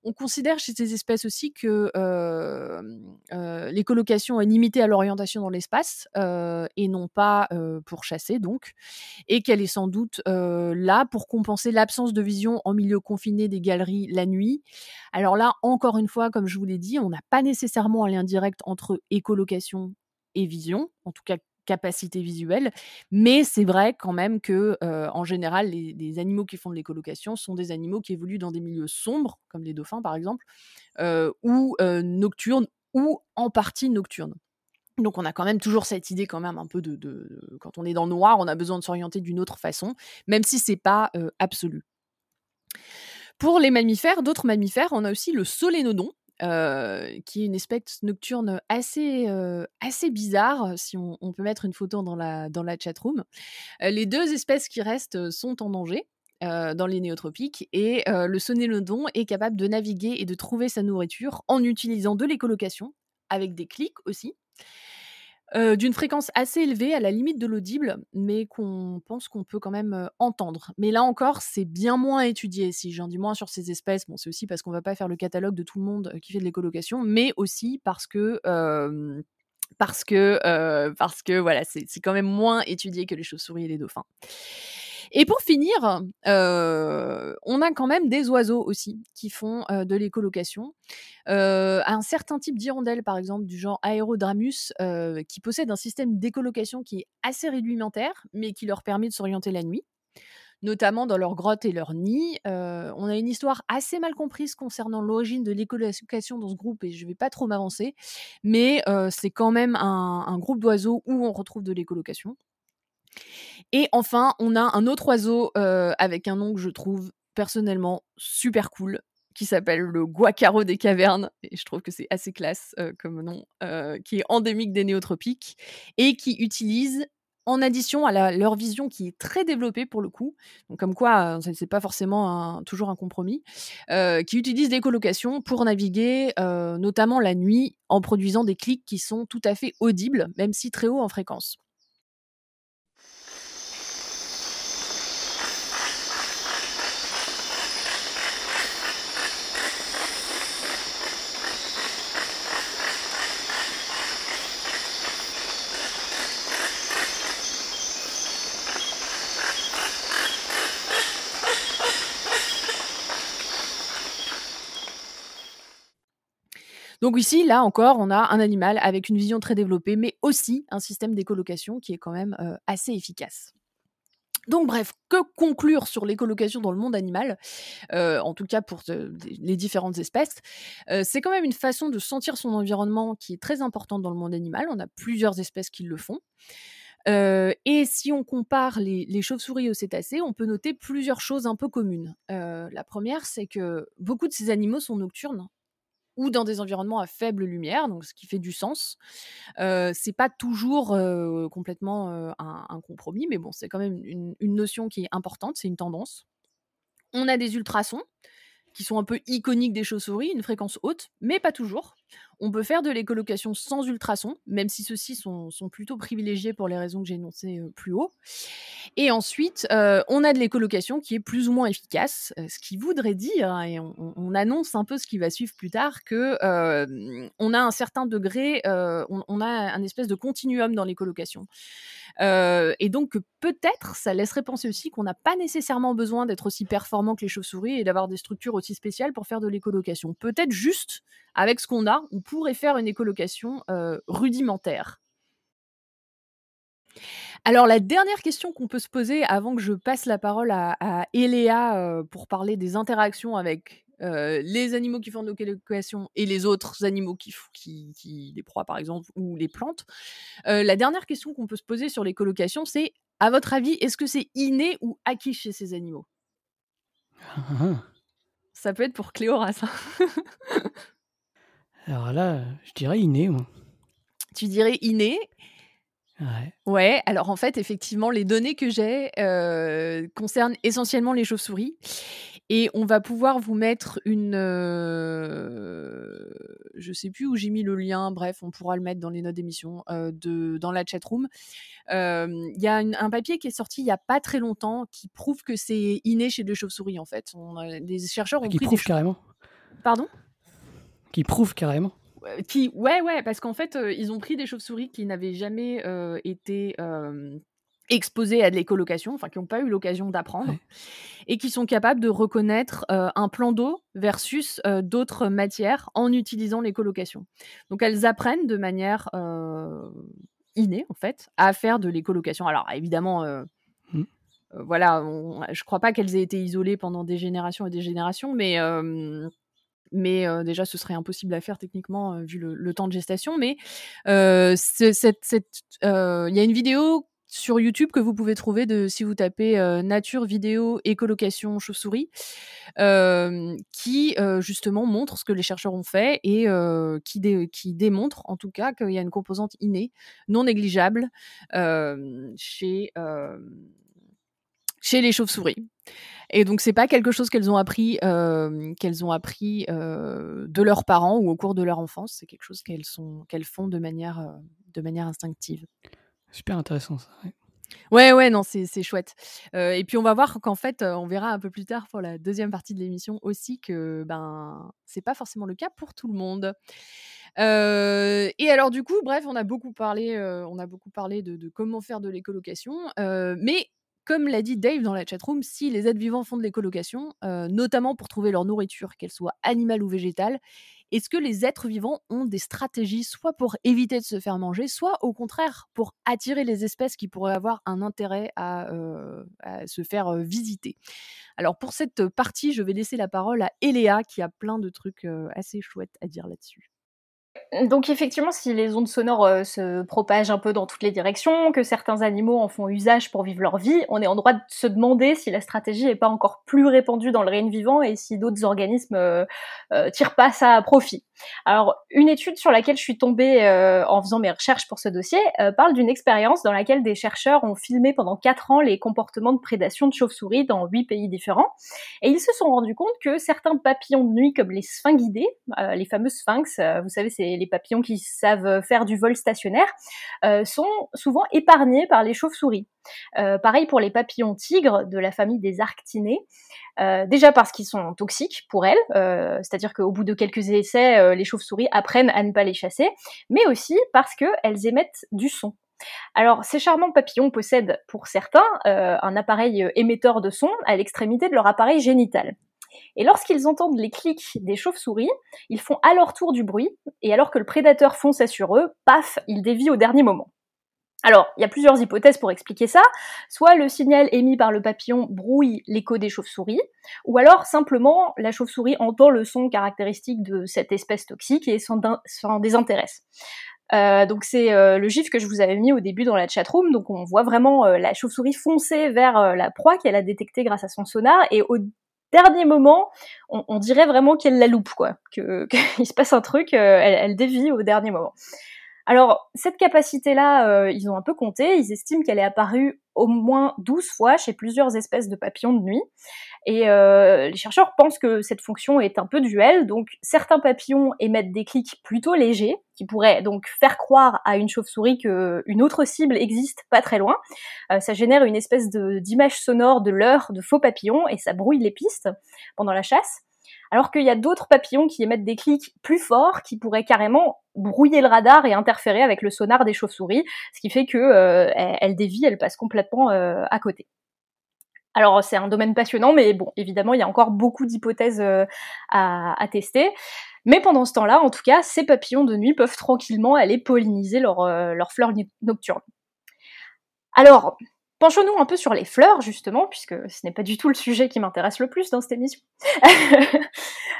On considère chez ces espèces aussi que colocations sont limitées à l'orientation dans l'espace et non pas pour chasser donc, et qu'elle est sans doute là pour compenser l'absence de vision en milieu confiné des galeries la nuit. Alors là, encore une fois, comme je vous l'ai dit, on n'a pas nécessairement un lien direct entre écolocation et vision, en tout cas capacité visuelle. Mais c'est vrai quand même que, en général, les, animaux qui font de l'écolocation sont des animaux qui évoluent dans des milieux sombres, comme les dauphins par exemple, ou nocturnes, ou en partie nocturnes. Donc on a quand même toujours cette idée quand même un peu de, quand on est dans le noir, on a besoin de s'orienter d'une autre façon, même si c'est pas absolu. Pour les mammifères, d'autres mammifères, on a aussi le solénodon, qui est une espèce nocturne assez, assez bizarre, si on, peut mettre une photo dans la, dans la chatroom. les deux espèces qui restent sont en danger. dans les néotropiques et le sonélodon est capable de naviguer et de trouver sa nourriture en utilisant de l'écolocation, avec des clics aussi. D'une fréquence assez élevée, à la limite de l'audible, mais qu'on pense qu'on peut quand même entendre. Mais là encore, c'est bien moins étudié. Si j'en dis moins sur ces espèces, bon, c'est aussi parce qu'on va pas faire le catalogue de tout le monde qui fait de l'écolocation, mais aussi parce que parce que parce que voilà, c'est quand même moins étudié que les chauves-souris et les dauphins. Et pour finir, euh, on a quand même des oiseaux aussi qui font euh, de l'écolocation. Euh, un certain type d'hirondelle, par exemple, du genre Aerodramus, qui possède un système d'écolocation qui est assez rudimentaire, mais qui leur permet de s'orienter la nuit notamment dans leurs grottes et leurs nids. on a une histoire assez mal comprise concernant l'origine de l'écolocation dans ce groupe et je ne vais pas trop m'avancer, mais c'est quand même un, un groupe d'oiseaux où on retrouve de l'écolocation. Et enfin, on a un autre oiseau euh, avec un nom que je trouve personnellement super cool, qui s'appelle le guacaro des cavernes, et je trouve que c'est assez classe euh, comme nom, euh, qui est endémique des néotropiques, et qui utilise, en addition à leur vision qui est très développée pour le coup, comme quoi c'est pas forcément toujours un compromis, qui utilise l'écolocation pour naviguer, notamment la nuit, en produisant des clics qui sont tout à fait audibles, même si très haut en fréquence. Donc ici, là encore, on a un animal avec une vision très développée, mais aussi un système d'écolocation qui est quand même euh, assez efficace. Donc bref, que conclure sur l'écolocation dans le monde animal, euh, en tout cas pour les différentes espèces euh, C'est quand même une façon de sentir son environnement qui est très importante dans le monde animal. On a plusieurs espèces qui le font. et si on compare les, chauves-souris aux cétacés, on peut noter plusieurs choses un peu communes. la première, c'est que beaucoup de ces animaux sont nocturnes ou dans des environnements à faible lumière, ce qui fait du sens. C'est pas toujours complètement un, compromis, mais bon, c'est quand même une, notion qui est importante, c'est une tendance. On a des ultrasons qui sont un peu iconiques des chauves-souris, une fréquence haute, mais pas toujours. On peut faire de l'écolocation sans ultrasons, même si ceux-ci sont, plutôt privilégiés pour les raisons que j'ai énoncées euh, plus haut. Et ensuite, euh, on a de l'écolocation qui est plus ou moins efficace, euh, ce qui voudrait dire, hein, et on, annonce un peu ce qui va suivre plus tard, que on a un certain degré, on, a un espèce de continuum dans l'écolocation. et donc peut-être, ça laisserait penser aussi qu'on n'a pas nécessairement besoin d'être aussi performant que les chauves-souris et d'avoir des structures aussi spéciales pour faire de l'écolocation. Peut-être juste avec ce qu'on a, on pourrait faire une écolocation euh, rudimentaire. Alors la dernière question qu'on peut se poser avant que je passe la parole à, Eléa euh, pour parler des interactions avec euh, les animaux qui font de l'écolocation et les autres animaux qui, qui, les proies par exemple ou les plantes, la dernière question qu'on peut se poser sur l'écolocation c'est à votre avis est-ce que c'est inné ou acquis chez ces animaux? Ah, ah. Ça peut être pour Cléoras. Alors là, je dirais inné, moi. Tu dirais inné? Ouais. Ouais, alors en fait, effectivement, les données que j'ai euh, concernent essentiellement les chauves-souris. Et on va pouvoir vous mettre une. Euh, je sais plus où j'ai mis le lien, bref, on pourra le mettre dans les notes d'émission, euh, de, dans la chatroom. Il y a un papier qui est sorti il y a pas très longtemps qui prouve que c'est inné chez les chauves-souris, en fait. On des chercheurs ont qui pris. Prouve carrément. Pardon? Qui prouve carrément. Qui, ouais, ouais, parce qu'en fait, euh, ils ont pris des chauves-souris qui n'avaient jamais euh, été euh, exposées à de l'écolocation, enfin qui n'ont pas eu l'occasion d'apprendre, et qui sont capables de reconnaître un plan d'eau versus d'autres matières en utilisant l'écolocation. Donc elles apprennent de manière innée, en fait, à faire de l'écolocation. Alors évidemment, mmh. voilà, je crois pas qu'elles aient été isolées pendant des générations et des générations, mais mais déjà ce serait impossible à faire techniquement vu le, temps de gestation. Mais il y a une vidéo sur YouTube que vous pouvez trouver de si vous tapez nature vidéo écolocation chauve-souris qui justement montre ce que les chercheurs ont fait et qui, qui démontre en tout cas qu'il y a une composante innée non négligeable chez chez les chauves-souris. Et donc c'est pas quelque chose qu'elles ont appris, euh, qu'elles ont appris euh, de leurs parents ou au cours de leur enfance. C'est quelque chose qu'elles sont, qu'elles font de manière, euh, de manière instinctive. Super intéressant ça. ouais. Ouais, ouais, non, c'est c'est chouette. Euh, et puis on va voir qu'en fait, on verra un peu plus tard pour la deuxième partie de l'émission aussi que ben c'est pas forcément le cas pour tout le monde. Euh, et alors du coup, bref, on a beaucoup parlé, euh, on a beaucoup parlé de, de comment faire de l'écolocation, mais comme l'a dit Dave dans la chatroom, si les êtres vivants font de l'écolocation, euh, notamment pour trouver leur nourriture, qu'elle soit animale ou végétale, est-ce que les êtres vivants ont des stratégies soit pour éviter de se faire manger, soit au contraire pour attirer les espèces qui pourraient avoir un intérêt à, euh, se faire euh, visiter? Alors pour cette partie, je vais laisser la parole à Eléa qui a plein de trucs assez chouettes à dire là-dessus. Donc effectivement, si les ondes sonores euh, se propagent un peu dans toutes les directions, que certains animaux en font usage pour vivre leur vie, on est en droit de se demander si la stratégie n'est pas encore plus répandue dans le règne vivant et si d'autres organismes euh, euh, tirent pas ça à profit. Alors, une étude sur laquelle je suis tombée euh, en faisant mes recherches pour ce dossier parle d'une expérience dans laquelle des chercheurs ont filmé pendant 4 ans les comportements de prédation de chauves-souris dans 8 pays différents. Et ils se sont rendus compte que certains papillons de nuit, comme les sphinguidés, euh, les fameux sphinx, vous savez, c'est les papillons qui savent faire du vol stationnaire, euh, sont souvent épargnés par les chauves-souris. Euh, pareil pour les papillons tigres de la famille des arctinés. Euh, déjà parce qu'ils sont toxiques pour elles, c'est-à-dire qu'au bout de quelques essais, les chauves-souris apprennent à ne pas les chasser, mais aussi parce qu'elles émettent du son. Alors, ces charmants papillons possèdent, pour certains, un appareil émetteur de son à l'extrémité de leur appareil génital. Et lorsqu'ils entendent les clics des chauves-souris, ils font à leur tour du bruit, et alors que le prédateur fonce sur eux, paf, ils dévient au dernier moment. Alors, il y a plusieurs hypothèses pour expliquer ça. Soit le signal émis par le papillon brouille l'écho des chauves-souris, ou alors simplement la chauve-souris entend le son caractéristique de cette espèce toxique et s'en désintéresse. Euh, donc c'est euh, le gif que je vous avais mis au début dans la chatroom. Donc on voit vraiment euh, la chauve-souris foncer vers la proie qu'elle a détectée grâce à son sonar et au dernier moment, on, dirait vraiment qu'elle la loupe, quoi, qu'il se passe un truc, euh, elle dévie au dernier moment. Alors, cette capacité-là, euh, ils ont un peu compté, ils estiment qu'elle est apparue au moins 12 fois chez plusieurs espèces de papillons de nuit. Et euh, les chercheurs pensent que cette fonction est un peu duelle, donc certains papillons émettent des clics plutôt légers, qui pourraient donc faire croire à une chauve-souris qu'une autre cible existe pas très loin. Euh, ça génère une espèce d'image sonore de leurre de faux papillons et ça brouille les pistes pendant la chasse. Alors qu'il y a d'autres papillons qui émettent des clics plus forts, qui pourraient carrément brouiller le radar et interférer avec le sonar des chauves-souris, ce qui fait que euh, elles dévient, elles passent complètement euh, à côté. Alors c'est un domaine passionnant, mais bon, évidemment, il y a encore beaucoup d'hypothèses euh, à, à tester. Mais pendant ce temps-là, en tout cas, ces papillons de nuit peuvent tranquillement aller polliniser leurs euh, leurs fleurs nocturnes. Alors, penchons-nous un peu sur les fleurs, justement, puisque ce n'est pas du tout le sujet qui m'intéresse le plus dans cette émission.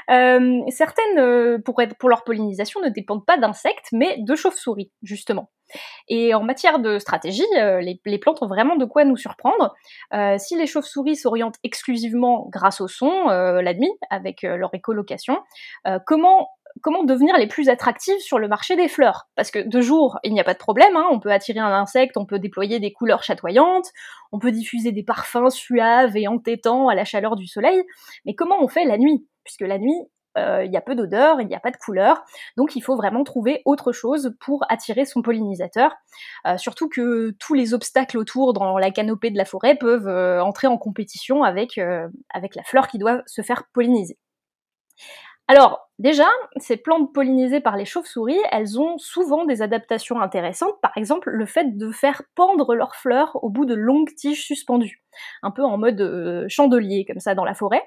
Euh, certaines, euh, pour, être, leur pollinisation, ne dépendent pas d'insectes, mais de chauves-souris, justement. Et en matière de stratégie, euh, les, plantes ont vraiment de quoi nous surprendre. Si les chauves-souris s'orientent exclusivement grâce au son euh, avec leur écolocation, comment comment devenir les plus attractives sur le marché des fleurs. Parce que de jour, il n'y a pas de problème, hein, on peut attirer un insecte, on peut déployer des couleurs chatoyantes, on peut diffuser des parfums suaves et entêtants à la chaleur du soleil, mais comment on fait la nuit? Puisque la nuit, euh, il y a peu d'odeur, il n'y a pas de couleur, donc il faut vraiment trouver autre chose pour attirer son pollinisateur. Euh, surtout que tous les obstacles autour dans la canopée de la forêt peuvent euh, entrer en compétition avec, avec la fleur qui doit se faire polliniser. Alors, déjà, ces plantes pollinisées par les chauves-souris, elles ont souvent des adaptations intéressantes. Par exemple, le fait de faire pendre leurs fleurs au bout de longues tiges suspendues, un peu en mode euh, chandelier, comme ça, dans la forêt.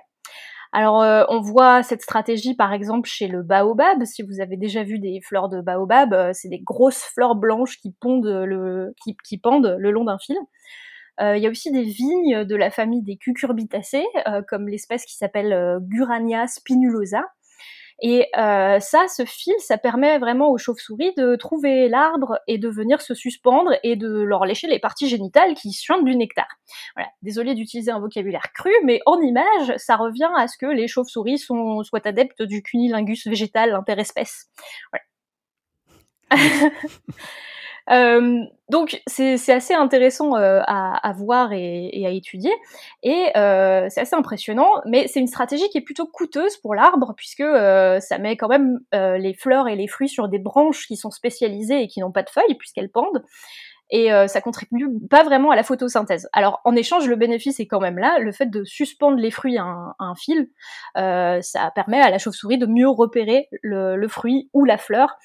Alors, euh, on voit cette stratégie, par exemple, chez le baobab. Si vous avez déjà vu des fleurs de baobab, euh, c'est des grosses fleurs blanches qui, pondent qui, pendent le long d'un fil. Euh, Il y a aussi des vignes de la famille des cucurbitacées, comme l'espèce qui s'appelle Gurania spinulosa. Et euh, ça, ce fil, ça permet vraiment aux chauves-souris de trouver l'arbre et de venir se suspendre et de leur lécher les parties génitales qui suintent du nectar. Voilà. Désolée d'utiliser un vocabulaire cru, mais en image, ça revient à ce que les chauves-souris sont, soient adeptes du cunilingus végétal interespèce. Voilà. Euh, donc c'est assez intéressant euh, à, à, voir et, et, à étudier, et euh, c'est assez impressionnant, mais c'est une stratégie qui est plutôt coûteuse pour l'arbre, puisque euh, ça met quand même euh, les fleurs et les fruits sur des branches qui sont spécialisées et qui n'ont pas de feuilles, puisqu'elles pendent, et euh, ça contribue pas vraiment à la photosynthèse. Alors en échange, le bénéfice est quand même là, le fait de suspendre les fruits à un, à un fil, euh, ça permet à la chauve-souris de mieux repérer le, le fruit ou la fleur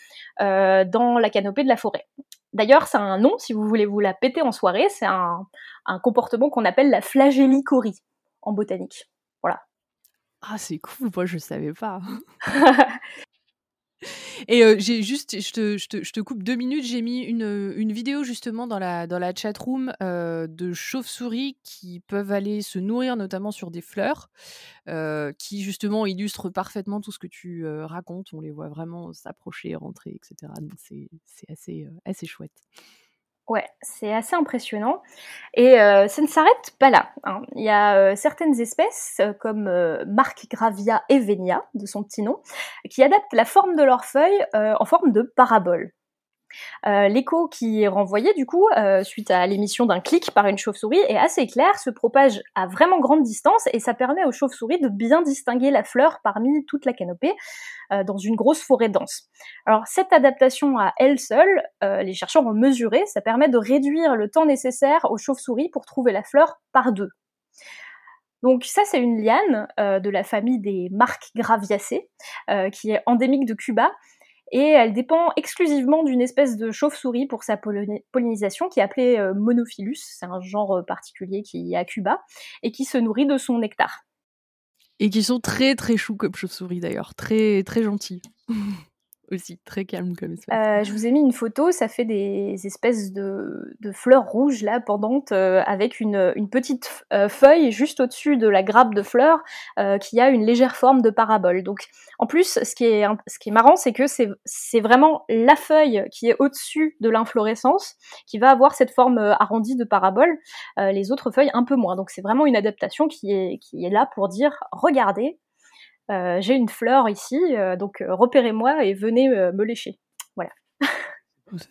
euh, dans la canopée de la forêt. D'ailleurs, c'est un nom, si vous voulez vous la péter en soirée, c'est un, un comportement qu'on appelle la flagellicorie en botanique. Voilà. Ah, c'est cool, moi je savais pas. Et euh, j'ai juste, je te, je, te, coupe deux minutes, j'ai mis une, une, vidéo justement dans la, dans la chat room euh, de chauves-souris qui peuvent aller se nourrir notamment sur des fleurs, euh, qui justement illustrent parfaitement tout ce que tu racontes. On les voit vraiment s'approcher, rentrer, etc. Donc c'est assez, assez chouette. Ouais, c'est assez impressionnant. Et euh, ça ne s'arrête pas là. Hein. Il y a euh, certaines espèces, euh, comme euh, Markgravia evenia, de son petit nom, qui adaptent la forme de leurs feuilles en forme de parabole. Euh, L'écho qui est renvoyé du coup euh, suite à l'émission d'un clic par une chauve-souris est assez clair, se propage à vraiment grande distance et ça permet aux chauves-souris de bien distinguer la fleur parmi toute la canopée euh, dans une grosse forêt dense. Alors cette adaptation à elle seule, les chercheurs ont mesuré, ça permet de réduire le temps nécessaire aux chauves-souris pour trouver la fleur par deux. Donc ça, c'est une liane de la famille des Markgraviacées, euh, qui est endémique de Cuba et elle dépend exclusivement d'une espèce de chauve-souris pour sa pollinisation qui est appelée euh, Monophilus, c'est un genre euh, particulier qui est à Cuba, et qui se nourrit de son nectar. Et qui sont très très choux comme chauve-souris d'ailleurs, très très gentils. aussi très calme comme espèce. Euh, je vous ai mis une photo, ça fait des espèces de, de fleurs rouges là pendantes euh, avec une, une petite euh, feuille juste au-dessus de la grappe de fleurs euh, qui a une légère forme de parabole. Donc en plus, ce qui est, ce qui est marrant, c'est que c'est vraiment la feuille qui est au-dessus de l'inflorescence qui va avoir cette forme euh, arrondie de parabole, euh, les autres feuilles un peu moins. Donc c'est vraiment une adaptation qui est, qui est là pour dire regardez, j'ai une fleur ici, euh, donc euh, repérez-moi et venez me lécher. Voilà.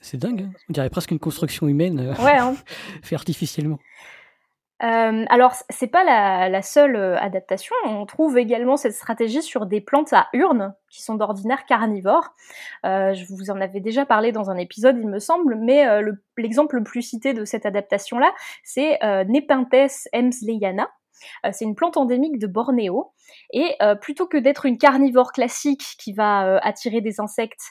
C'est dingue, hein on dirait presque une construction humaine ouais, hein. fait artificiellement. Euh, alors, c'est pas la, la, seule adaptation. On trouve également cette stratégie sur des plantes à urnes qui sont d'ordinaire carnivores. Euh, je vous en avais déjà parlé dans un épisode, il me semble, mais euh, l'exemple le, le, plus cité de cette adaptation-là, c'est Nepenthes emsleyana, euh, c'est une plante endémique de Bornéo. Et euh, plutôt que d'être une carnivore classique qui va euh, attirer des insectes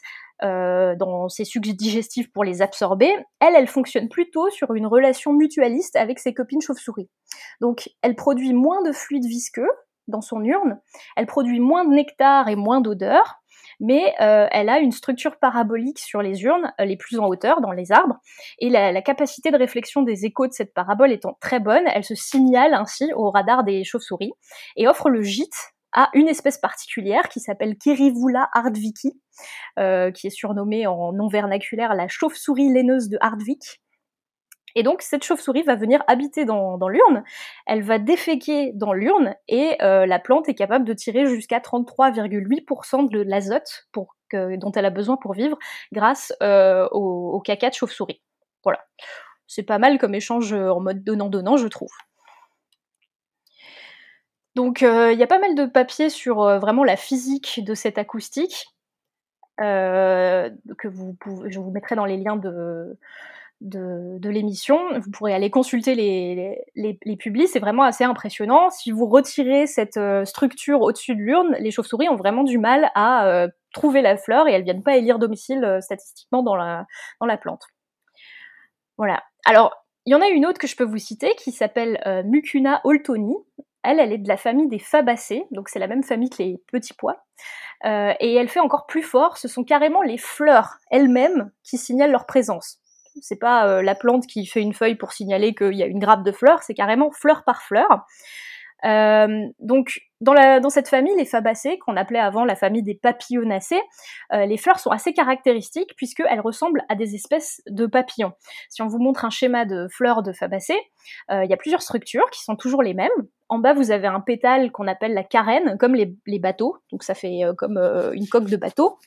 euh, dans ses sucs digestifs pour les absorber, elle, elle fonctionne plutôt sur une relation mutualiste avec ses copines chauves-souris. Donc, elle produit moins de fluide visqueux dans son urne, elle produit moins de nectar et moins d'odeur, mais euh, elle a une structure parabolique sur les urnes, euh, les plus en hauteur, dans les arbres, et la, capacité de réflexion des échos de cette parabole étant très bonne, elle se signale ainsi au radar des chauves-souris, et offre le gîte à une espèce particulière qui s'appelle Kerivula hardviki, euh, qui est surnommée en nom vernaculaire la chauve-souris laineuse de Hardwick, et donc cette chauve-souris va venir habiter dans, l'urne, elle va déféquer dans l'urne et euh, la plante est capable de tirer jusqu'à 33,8% de l'azote dont elle a besoin pour vivre grâce euh, au, caca de chauve-souris. Voilà, c'est pas mal comme échange en mode donnant-donnant, je trouve. Donc il euh, y a pas mal de papiers sur euh, vraiment la physique de cette acoustique euh, que je vous mettrai dans les liens de de, l'émission. Vous pourrez aller consulter les, les, c'est vraiment assez impressionnant. Si vous retirez cette euh, structure au-dessus de l'urne, les chauves-souris ont vraiment du mal à euh, trouver la fleur et elles viennent pas élire domicile euh, statistiquement dans la, plante. Voilà. Alors, il y en a une autre que je peux vous citer qui s'appelle Mucuna holtoni. Elle, elle est de la famille des fabacées, donc c'est la même famille que les petits pois. Et elle fait encore plus fort, ce sont carrément les fleurs elles-mêmes qui signalent leur présence c'est pas euh, la plante qui fait une feuille pour signaler qu'il y a une grappe de fleurs, c'est carrément fleur par fleur. Euh, donc, dans, cette famille, les fabacées, qu'on appelait avant la famille des papillonacées, euh, les fleurs sont assez caractéristiques puisqu'elles ressemblent à des espèces de papillons. Si on vous montre un schéma de fleurs de fabacées, il y a plusieurs structures qui sont toujours les mêmes. En bas, vous avez un pétale qu'on appelle la carène, comme les, les, bateaux, donc ça fait comme une coque de bateau.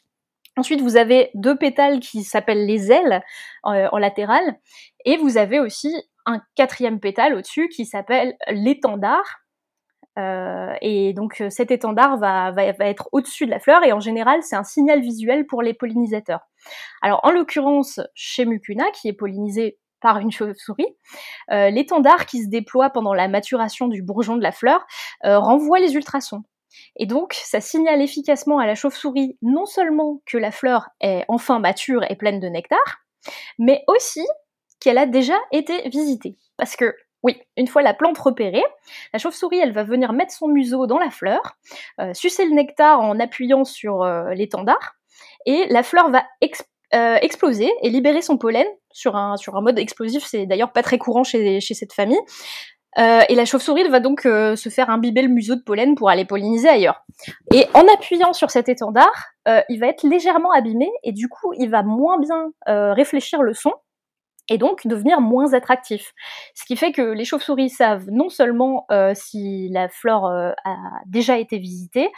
Ensuite, vous avez deux pétales qui s'appellent les ailes euh, en latéral, et vous avez aussi un quatrième pétale au-dessus qui s'appelle l'étendard. Euh, et donc cet étendard va, être au-dessus de la fleur et en général c'est un signal visuel pour les pollinisateurs. Alors en l'occurrence chez Mucuna qui est pollinisé par une chauve-souris, euh, l'étendard qui se déploie pendant la maturation du bourgeon de la fleur euh, renvoie les ultrasons. Et donc, ça signale efficacement à la chauve-souris non seulement que la fleur est enfin mature et pleine de nectar, mais aussi qu'elle a déjà été visitée. Parce que, oui, une fois la plante repérée, la chauve-souris, elle va venir mettre son museau dans la fleur, euh, sucer le nectar en appuyant sur euh, l'étendard, et la fleur va euh, exploser et libérer son pollen sur un, mode explosif. C'est d'ailleurs pas très courant chez, chez cette famille. Euh, et la chauve-souris va donc euh, se faire imbiber le museau de pollen pour aller polliniser ailleurs. Et en appuyant sur cet étendard, euh, il va être légèrement abîmé et du coup, il va moins bien réfléchir le son et donc devenir moins attractif. Ce qui fait que les chauves-souris savent non seulement si la flore a déjà été visitée,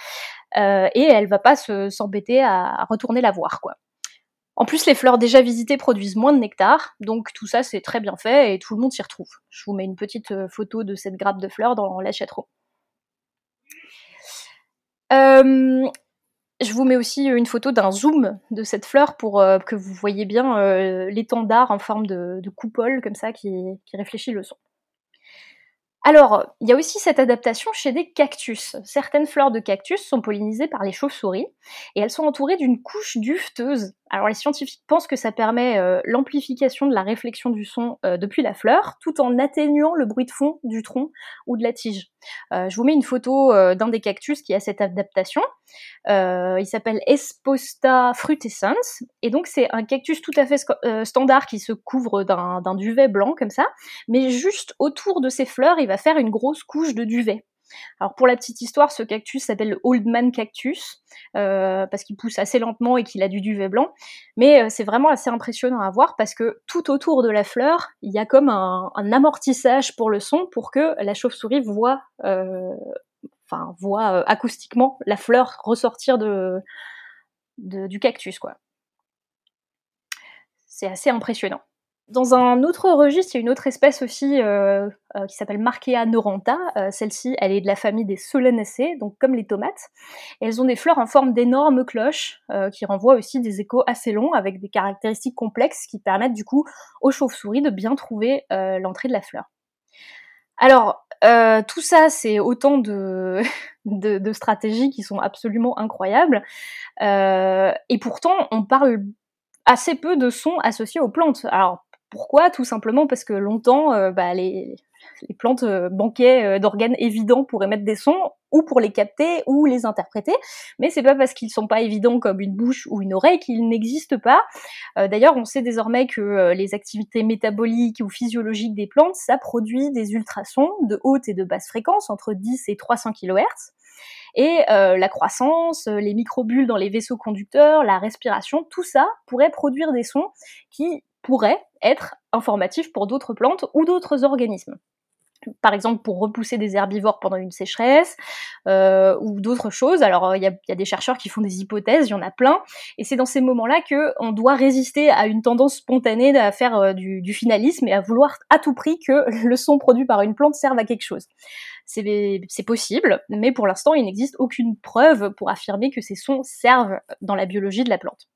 et elle va pas s'embêter à, à retourner la voir, quoi. En plus, les fleurs déjà visitées produisent moins de nectar, donc tout ça c'est très bien fait et tout le monde s'y retrouve. Je vous mets une petite euh, photo de cette grappe de fleurs dans la. Euh, je vous mets aussi une photo d'un zoom de cette fleur pour euh, que vous voyez bien l'étendard en forme de, coupole comme ça qui, qui réfléchit le son. Alors, il y a aussi cette adaptation chez des cactus. Certaines fleurs de cactus sont pollinisées par les chauves-souris et elles sont entourées d'une couche dufteuse alors les scientifiques pensent que ça permet euh, l'amplification de la réflexion du son euh, depuis la fleur, tout en atténuant le bruit de fond du tronc ou de la tige. Euh, je vous mets une photo d'un des cactus qui a cette adaptation. il s'appelle Esposta frutescens, et donc c'est un cactus tout à fait standard qui se couvre d'un duvet blanc comme ça, mais juste autour de ses fleurs, il va faire une grosse couche de duvet. Alors pour la petite histoire, ce cactus s'appelle le Old Man Cactus euh, parce qu'il pousse assez lentement et qu'il a du duvet blanc. Mais euh, c'est vraiment assez impressionnant à voir parce que tout autour de la fleur, il y a comme un, amortissage pour le son pour que la chauve-souris voit, euh, voit acoustiquement la fleur ressortir du cactus quoi. C'est assez impressionnant. Dans un autre registre, il y a une autre espèce aussi euh, euh, qui s'appelle Markea noranta. Euh, celle-ci, elle est de la famille des Solanacées, donc comme les tomates. Elles ont des fleurs en forme d'énormes cloches qui renvoient aussi des échos assez longs avec des caractéristiques complexes qui permettent du coup aux chauves-souris de bien trouver l'entrée de la fleur. Alors, tout ça, c'est autant de, de, de, stratégies qui sont absolument incroyables. et pourtant, on parle assez peu de sons associés aux plantes. Alors, pourquoi? Tout simplement parce que longtemps, euh, bah, les, plantes euh, manquaient euh, d'organes évidents pour émettre des sons, ou pour les capter, ou les interpréter. Mais c'est pas parce qu'ils sont pas évidents comme une bouche ou une oreille qu'ils n'existent pas. D'ailleurs, on sait désormais que les activités métaboliques ou physiologiques des plantes, ça produit des ultrasons de haute et de basse fréquence, entre 10 et 300 kHz. Et la croissance, les microbules dans les vaisseaux conducteurs, la respiration, tout ça pourrait produire des sons qui pourrait être informatif pour d'autres plantes ou d'autres organismes par exemple pour repousser des herbivores pendant une sécheresse euh, ou d'autres choses. Alors il y, a, des chercheurs qui font des hypothèses, il y en a plein, et c'est dans ces moments-là que on doit résister à une tendance spontanée à faire euh, du, du, finalisme et à vouloir à tout prix que le son produit par une plante serve à quelque chose. C'est possible, mais pour l'instant il n'existe aucune preuve pour affirmer que ces sons servent dans la biologie de la plante.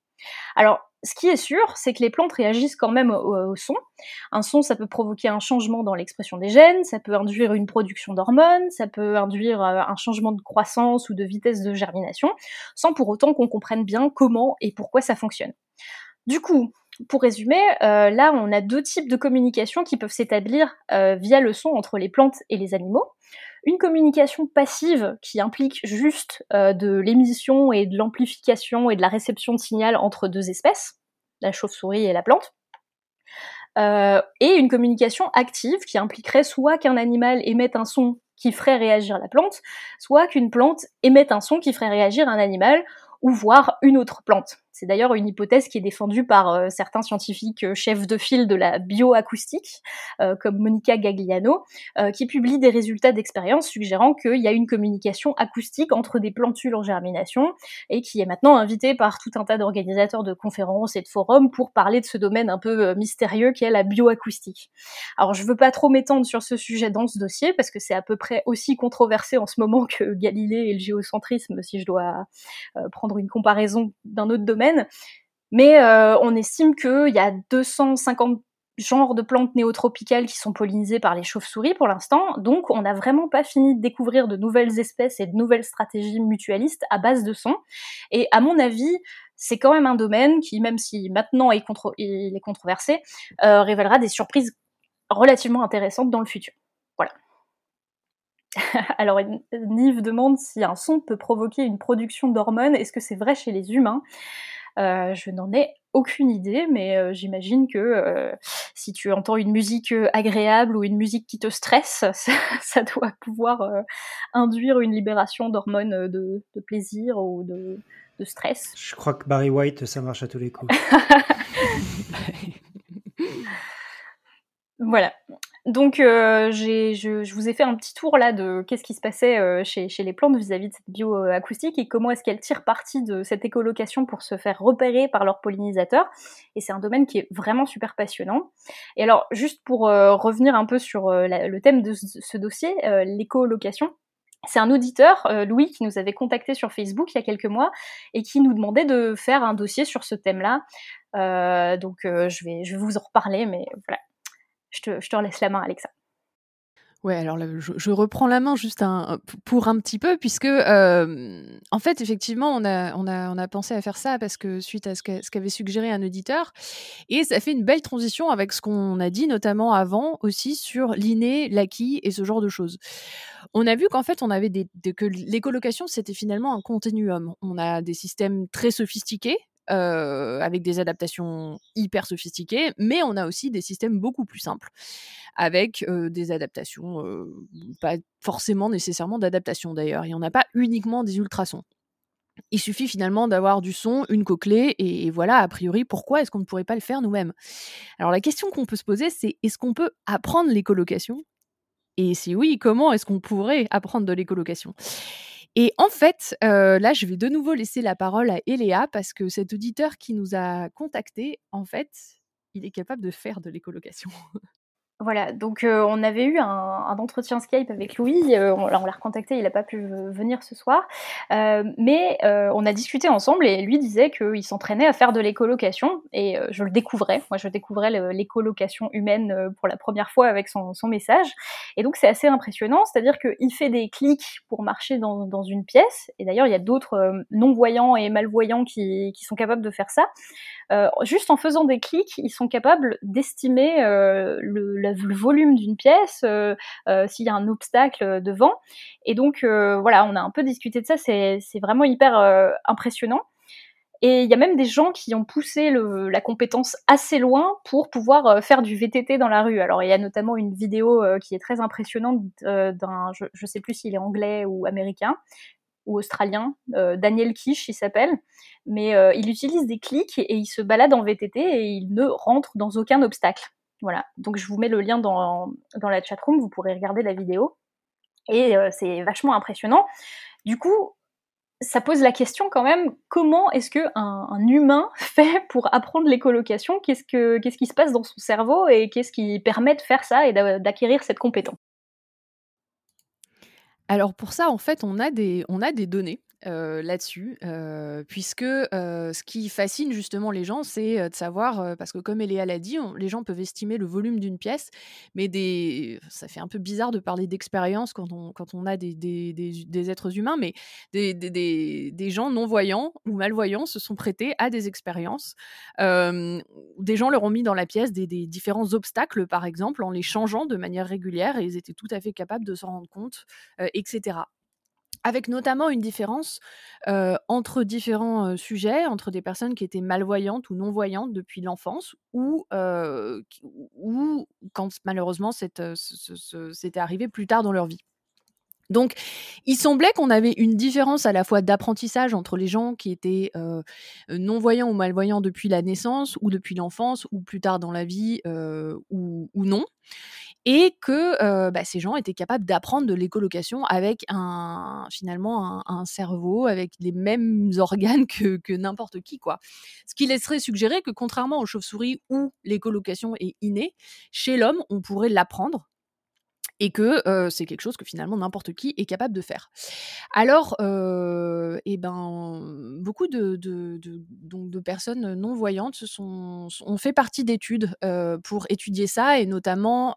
Alors, ce qui est sûr, c'est que les plantes réagissent quand même au, son. Un son, ça peut provoquer un changement dans l'expression des gènes, ça peut induire une production d'hormones, ça peut induire euh, un changement de croissance ou de vitesse de germination, sans pour autant qu'on comprenne bien comment et pourquoi ça fonctionne. Du coup, pour résumer, euh, là, on a deux types de communication qui peuvent s'établir euh, via le son entre les plantes et les animaux une communication passive qui implique juste euh, de l'émission et de l'amplification et de la réception de signal entre deux espèces, la chauve-souris et la plante. Euh, et une communication active qui impliquerait soit qu'un animal émette un son qui ferait réagir la plante, soit qu'une plante émette un son qui ferait réagir un animal ou voire une autre plante. C'est d'ailleurs une hypothèse qui est défendue par certains scientifiques chefs de file de la bioacoustique, comme Monica Gagliano, qui publie des résultats d'expériences suggérant qu'il y a une communication acoustique entre des plantules en germination et qui est maintenant invitée par tout un tas d'organisateurs de conférences et de forums pour parler de ce domaine un peu mystérieux qu'est la bioacoustique. Alors je veux pas trop m'étendre sur ce sujet dans ce dossier parce que c'est à peu près aussi controversé en ce moment que Galilée et le géocentrisme, si je dois euh, prendre une comparaison d'un autre domaine. Mais euh, on estime qu'il y a 250 genres de plantes néotropicales qui sont pollinisées par les chauves-souris pour l'instant, donc on n'a vraiment pas fini de découvrir de nouvelles espèces et de nouvelles stratégies mutualistes à base de son. Et à mon avis, c'est quand même un domaine qui, même si maintenant il est controversé, euh, révélera des surprises relativement intéressantes dans le futur. Alors, Nive demande si un son peut provoquer une production d'hormones. Est-ce que c'est vrai chez les humains? Euh, Je n'en ai aucune idée, mais euh, j'imagine que euh, si tu entends une musique agréable ou une musique qui te stresse, ça, doit pouvoir induire une libération d'hormones de, plaisir ou de, de stress. Je crois que Barry White, ça marche à tous les coups. Voilà. Donc, euh, je, vous ai fait un petit tour là de qu'est-ce qui se passait euh, chez, les plantes vis-à-vis de cette bioacoustique et comment est-ce qu'elles tirent parti de cette écolocation pour se faire repérer par leurs pollinisateurs. Et c'est un domaine qui est vraiment super passionnant. Et alors, juste pour euh, revenir un peu sur le thème de ce dossier, l'écolocation, c'est un auditeur, Louis, qui nous avait contacté sur Facebook il y a quelques mois et qui nous demandait de faire un dossier sur ce thème-là. donc je, vais, je vais vous en reparler, mais voilà, je te, je te laisse la main, Alexa. Ouais, alors je, reprends la main juste pour un petit peu, puisque en fait, effectivement, on a, on, a, on a pensé à faire ça parce que suite à ce qu'avait suggéré un auditeur, et ça fait une belle transition avec ce qu'on a dit notamment avant aussi sur l'inné, l'acquis et ce genre de choses. On a vu qu'en fait, on avait des, que les colocations, c'était finalement un continuum. On a des systèmes très sophistiqués, euh, avec des adaptations hyper sophistiquées, mais on a aussi des systèmes beaucoup plus simples, avec euh, des adaptations, euh, pas forcément nécessairement d'adaptation d'ailleurs. Il n'y en a pas uniquement des ultrasons. Il suffit finalement d'avoir du son, une cochlée, et, et voilà, a priori, pourquoi est-ce qu'on ne pourrait pas le faire nous-mêmes? Alors la question qu'on peut se poser, c'est est-ce qu'on peut apprendre l'écolocation Et si oui, comment est-ce qu'on pourrait apprendre de l'écolocation? Et en fait, euh, là, je vais de nouveau laisser la parole à Eléa parce que cet auditeur qui nous a contacté, en fait, il est capable de faire de l'écolocation. Voilà, donc euh, on avait eu un, entretien Skype avec Louis, euh, on, l'a recontacté, il n'a pas pu venir ce soir, euh, mais on a discuté ensemble et lui disait qu'il s'entraînait à faire de l'écolocation et je le découvrais, moi je découvrais l'écolocation humaine pour la première fois avec son, message et donc c'est assez impressionnant, c'est-à-dire qu'il fait des clics pour marcher dans, une pièce et d'ailleurs il y a d'autres non-voyants et malvoyants qui, qui, sont capables de faire ça, juste en faisant des clics, ils sont capables d'estimer le le volume d'une pièce, euh, euh, s'il y a un obstacle devant. Et donc euh, voilà, on a un peu discuté de ça, c'est vraiment hyper impressionnant. Et il y a même des gens qui ont poussé la compétence assez loin pour pouvoir faire du VTT dans la rue. Alors il y a notamment une vidéo qui est très impressionnante d'un, je ne sais plus s'il est anglais ou américain ou australien, Daniel Kish il s'appelle, mais il utilise des clics et il se balade en VTT et il ne rentre dans aucun obstacle. Voilà, donc je vous mets le lien dans, dans la chatroom, vous pourrez regarder la vidéo. Et euh, c'est vachement impressionnant. Du coup, ça pose la question quand même, comment est-ce qu'un un humain fait pour apprendre l'écolocation? Qu'est-ce, que, qu'est-ce qui se passe dans son cerveau et qu'est-ce qui permet de faire ça et d'acquérir cette compétence? Alors pour ça, en fait, on a des, on a des données là-dessus, puisque ce qui fascine justement les gens, c'est de savoir, parce que comme Eléa l'a dit, les gens peuvent estimer le volume d'une pièce, mais ça fait un peu bizarre de parler d'expérience quand on, a des, êtres humains, mais des, des, gens non-voyants ou malvoyants se sont prêtés à des expériences. des gens leur ont mis dans la pièce des, différents obstacles, par exemple, en les changeant de manière régulière, et ils étaient tout à fait capables de s'en rendre compte, etc avec notamment une différence entre différents sujets, entre des personnes qui étaient malvoyantes ou non-voyantes depuis l'enfance, ou, quand malheureusement c'était arrivé plus tard dans leur vie. Donc, il semblait qu'on avait une différence à la fois d'apprentissage entre les gens qui étaient non-voyants ou malvoyants depuis la naissance ou depuis l'enfance ou plus tard dans la vie ou, non, et que euh, bah, ces gens étaient capables d'apprendre de l'écolocation avec un finalement un, cerveau, avec les mêmes organes que, que n'importe qui, quoi. Ce qui laisserait suggérer que contrairement aux chauves-souris où l'écolocation est innée, chez l'homme, on pourrait l'apprendre et que c'est quelque chose que finalement n'importe qui est capable de faire. Alors, et ben, beaucoup de, donc de personnes non voyantes se sont, ont fait partie d'études pour étudier ça, et notamment,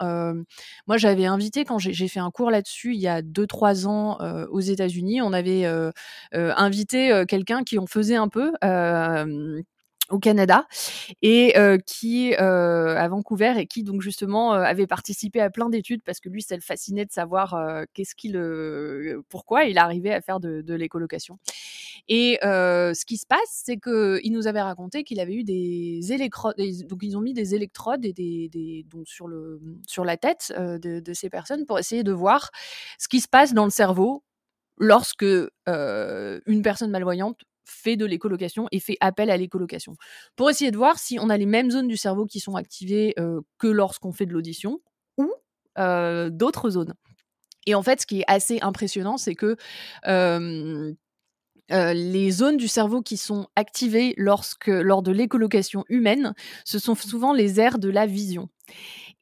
moi j'avais invité, quand j'ai fait un cours là-dessus il y a 2-3 ans aux États-Unis, on avait invité quelqu'un qui en faisait un peu au Canada et euh, qui euh, à Vancouver et qui donc justement euh, avait participé à plein d'études parce que lui ça le fascinait de savoir qu'est-ce qu'il pourquoi il arrivait à faire de, de l'écolocation. Et ce qui se passe c'est que il nous avait raconté qu'il avait eu des électrodes donc ils ont mis des électrodes et des, donc sur le sur la tête de, ces personnes pour essayer de voir ce qui se passe dans le cerveau lorsque une personne malvoyante fait de l'écolocation et fait appel à l'écolocation pour essayer de voir si on a les mêmes zones du cerveau qui sont activées euh, que lorsqu'on fait de l'audition ou euh, d'autres zones. Et en fait, ce qui est assez impressionnant, c'est que euh, les zones du cerveau qui sont activées lorsque, lors de l'écolocation humaine, ce sont souvent les aires de la vision.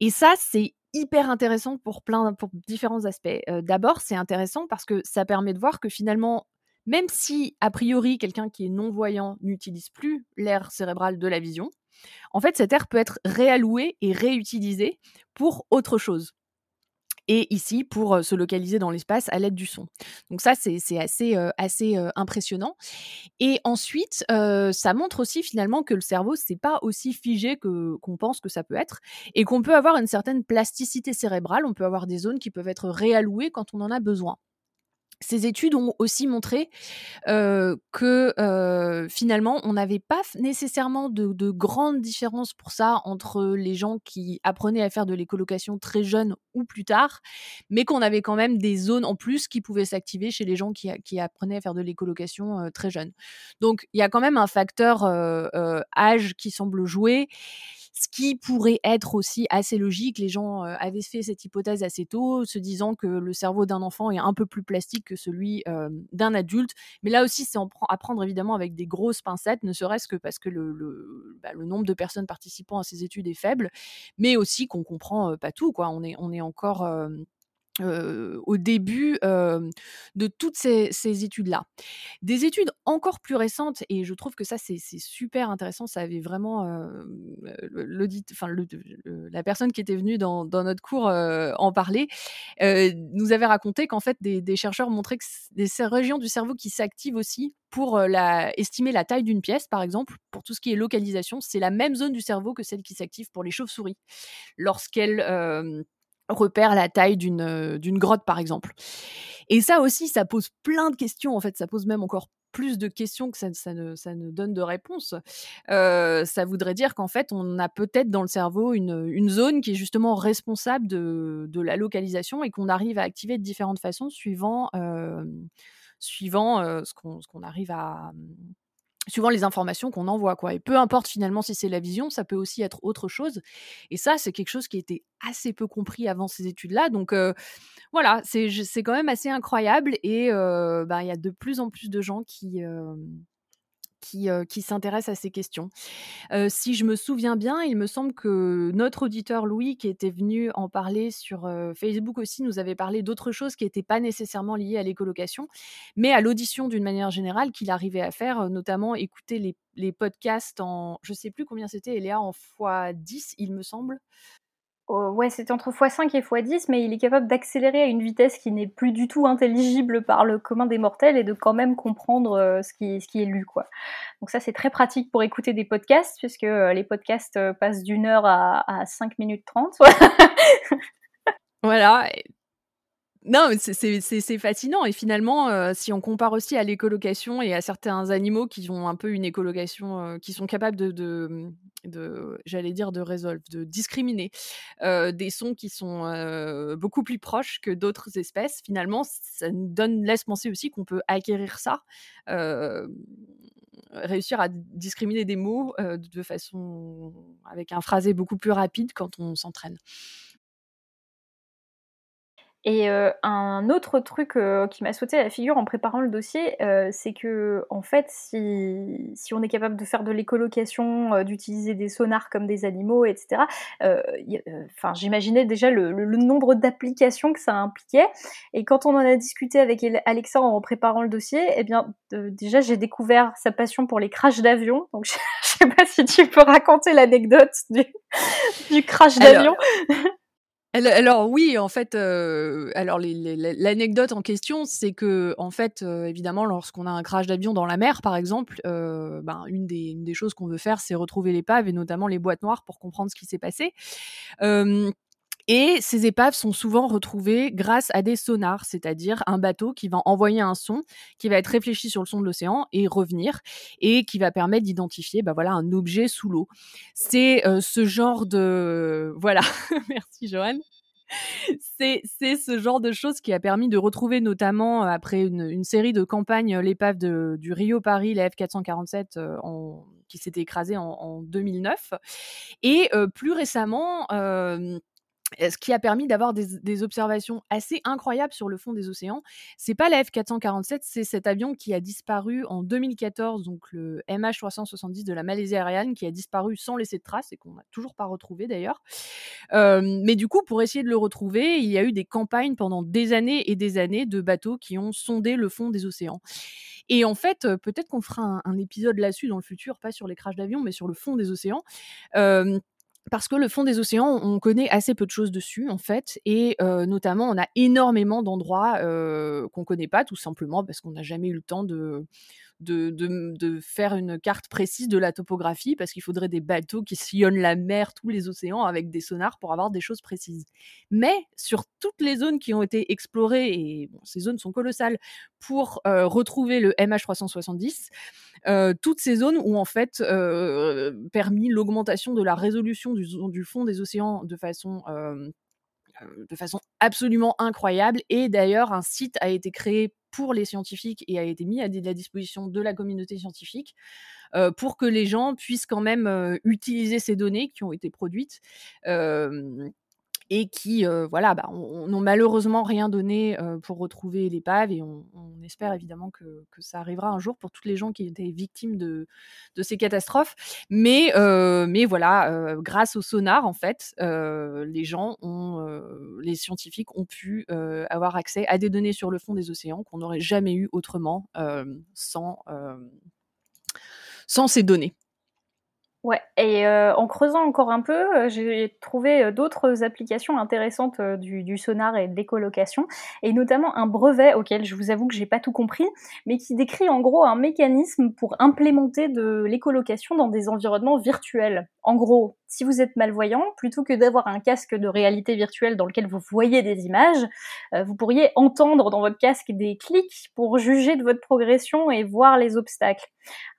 Et ça, c'est hyper intéressant pour plein pour différents aspects. D'abord, c'est intéressant parce que ça permet de voir que finalement même si, a priori, quelqu'un qui est non-voyant n'utilise plus l'air cérébral de la vision, en fait, cet air peut être réalloué et réutilisé pour autre chose. Et ici, pour se localiser dans l'espace à l'aide du son. Donc ça, c'est assez, euh, euh, impressionnant. Et ensuite, euh, ça montre aussi finalement que le cerveau, c'est pas aussi figé que qu'on pense que ça peut être, et qu'on peut avoir une certaine plasticité cérébrale. On peut avoir des zones qui peuvent être réallouées quand on en a besoin ces études ont aussi montré euh, que euh, finalement, on n'avait pas nécessairement de, de, grandes différences pour ça entre les gens qui apprenaient à faire de l'écolocation très jeunes ou plus tard, mais qu'on avait quand même des zones en plus qui pouvaient s'activer chez les gens qui, apprenaient à faire de l'écolocation euh, très jeunes. Donc, il y a quand même un facteur euh, âge qui semble jouer ce qui pourrait être aussi assez logique. Les gens euh, avaient fait cette hypothèse assez tôt, se disant que le cerveau d'un enfant est un peu plus plastique que celui euh, d'un adulte. Mais là aussi, c'est à prendre évidemment avec des grosses pincettes, ne serait-ce que parce que le, le, bah, nombre de personnes participant à ces études est faible, mais aussi qu'on comprend euh, pas tout. Quoi. On, est, on est encore au début de toutes ces, études-là. Des études encore plus récentes, et je trouve que ça c'est super intéressant, ça avait vraiment euh, enfin la personne qui était venue dans, notre cours en parler, nous avait raconté qu'en fait des, chercheurs montraient que des régions du cerveau qui s'activent aussi pour estimer la taille d'une pièce, par exemple, pour tout ce qui est localisation, c'est la même zone du cerveau que celle qui s'active pour les chauves-souris. Lorsqu'elles repère la taille d'une euh, d'une grotte par exemple. Et ça aussi, ça pose plein de questions en fait, ça pose même encore plus de questions que ça, ça, ne, ça ne, donne de réponses. Euh, ça voudrait dire qu'en fait, on a peut-être dans le cerveau une, zone qui est justement responsable de, de la localisation et qu'on arrive à activer de différentes façons suivant, euh, ce qu'on arrive à, suivant les informations qu'on envoie quoi. Et peu importe finalement si c'est la vision ça peut aussi être autre chose. Et ça c'est quelque chose qui était assez peu compris avant ces études là donc euh, voilà c'est quand même assez incroyable. Et euh, bah, il y a de plus en plus de gens qui euh, qui, euh, qui s'intéresse à ces questions. Euh, si je me souviens bien, il me semble que notre auditeur Louis, qui était venu en parler sur euh, Facebook aussi, nous avait parlé d'autres choses qui n'étaient pas nécessairement liées à l'écolocation, mais à l'audition d'une manière générale qu'il arrivait à faire, notamment écouter les, podcasts en, je sais plus combien c'était, Eléa, en x10, il me semble. Oh, ouais, c'est entre x5 et x10, mais il est capable d'accélérer à une vitesse qui n'est plus du tout intelligible par le commun des mortels et de quand même comprendre euh, ce, qui, est lu. Quoi. Donc ça, c'est très pratique pour écouter des podcasts, puisque euh, les podcasts euh, passent d'une heure à, à 5 minutes 30. voilà. Non, c'est fascinant. Et finalement, euh, si on compare aussi à l'écolocation et à certains animaux qui ont un peu une écolocation, euh, qui sont capables de, j'allais dire de résolve, de discriminer des sons qui sont beaucoup plus proches que d'autres espèces. Finalement, ça nous donne laisse penser aussi qu'on peut acquérir ça, réussir à discriminer des mots de façon avec un phrasé beaucoup plus rapide quand on s'entraîne. Et un autre truc qui m'a sauté à la figure en préparant le dossier, c'est que en fait, si, si, on est capable de faire de l'écolocation, d'utiliser des sonars comme des animaux, etc. Enfin, j'imaginais déjà le, le, nombre d'applications que ça impliquait. Et quand on en a discuté avec Alexa en préparant le dossier, eh bien, déjà j'ai découvert sa passion pour les crashs d'avion. Donc, je, sais pas si tu peux raconter l'anecdote du, du crash d'avion. Alors oui, en fait, alors l'anecdote en question, c'est que en fait, évidemment, lorsqu'on a un crash d'avion dans la mer, par exemple, ben, une, des, une des choses qu'on veut faire, c'est retrouver l'épave et notamment les boîtes noires pour comprendre ce qui s'est passé. Et ces épaves sont souvent retrouvées grâce à des sonars, c'est-à-dire un bateau qui va envoyer un son, qui va être réfléchi sur le son de l'océan et revenir, et qui va permettre d'identifier bah voilà, un objet sous l'eau. C'est euh, ce genre de... Voilà, merci Joanne. C'est, ce genre de choses qui a permis de retrouver notamment euh, après une, série de campagnes l'épave du Rio Paris, la F447 euh, qui s'était écrasée en, 2009. Et plus récemment, ce qui a permis d'avoir des, observations assez incroyables sur le fond des océans. C'est pas la F447, c'est cet avion qui a disparu en 2014, donc le MH370 de la Malaisie Airlines, qui a disparu sans laisser de traces et qu'on n'a toujours pas retrouvé d'ailleurs. mais du coup, pour essayer de le retrouver, il y a eu des campagnes pendant des années et des années de bateaux qui ont sondé le fond des océans. Et en fait, peut-être qu'on fera un, épisode là-dessus dans le futur, pas sur les crashs d'avions, mais sur le fond des océans parce que le fond des océans, on connaît assez peu de choses dessus en fait, et notamment on a énormément d'endroits qu'on connaît pas, tout simplement parce qu'on n'a jamais eu le temps de, de, faire une carte précise de la topographie, parce qu'il faudrait des bateaux qui sillonnent la mer, tous les océans, avec des sonars pour avoir des choses précises. Mais sur toutes les zones qui ont été explorées, et ces zones sont colossales, pour retrouver le MH370, toutes ces zones ont en fait permis l'augmentation de la résolution du, du, fond des océans de façon de façon absolument incroyable. Et d'ailleurs, un site a été créé pour les scientifiques et a été mis à la disposition de la communauté scientifique pour que les gens puissent quand même utiliser ces données qui ont été produites et qui, voilà, bah, n'ont malheureusement rien donné pour retrouver l'épave. Et on, espère évidemment que, ça arrivera un jour pour toutes les gens qui étaient victimes de, ces catastrophes. Mais, mais voilà, grâce au sonar, en fait, les gens ont, les scientifiques ont pu avoir accès à des données sur le fond des océans qu'on n'aurait jamais eu autrement sans ces données. Ouais, et euh, en creusant encore un peu, euh, j'ai trouvé euh, d'autres applications intéressantes du, du, sonar et de l'écolocation, et notamment un brevet auquel je vous avoue que j'ai pas tout compris, mais qui décrit en gros un mécanisme pour implémenter de l'écolocation dans des environnements virtuels. En gros, si vous êtes malvoyant, plutôt que d'avoir un casque de réalité virtuelle dans lequel vous voyez des images, vous pourriez entendre dans votre casque des clics pour juger de votre progression et voir les obstacles.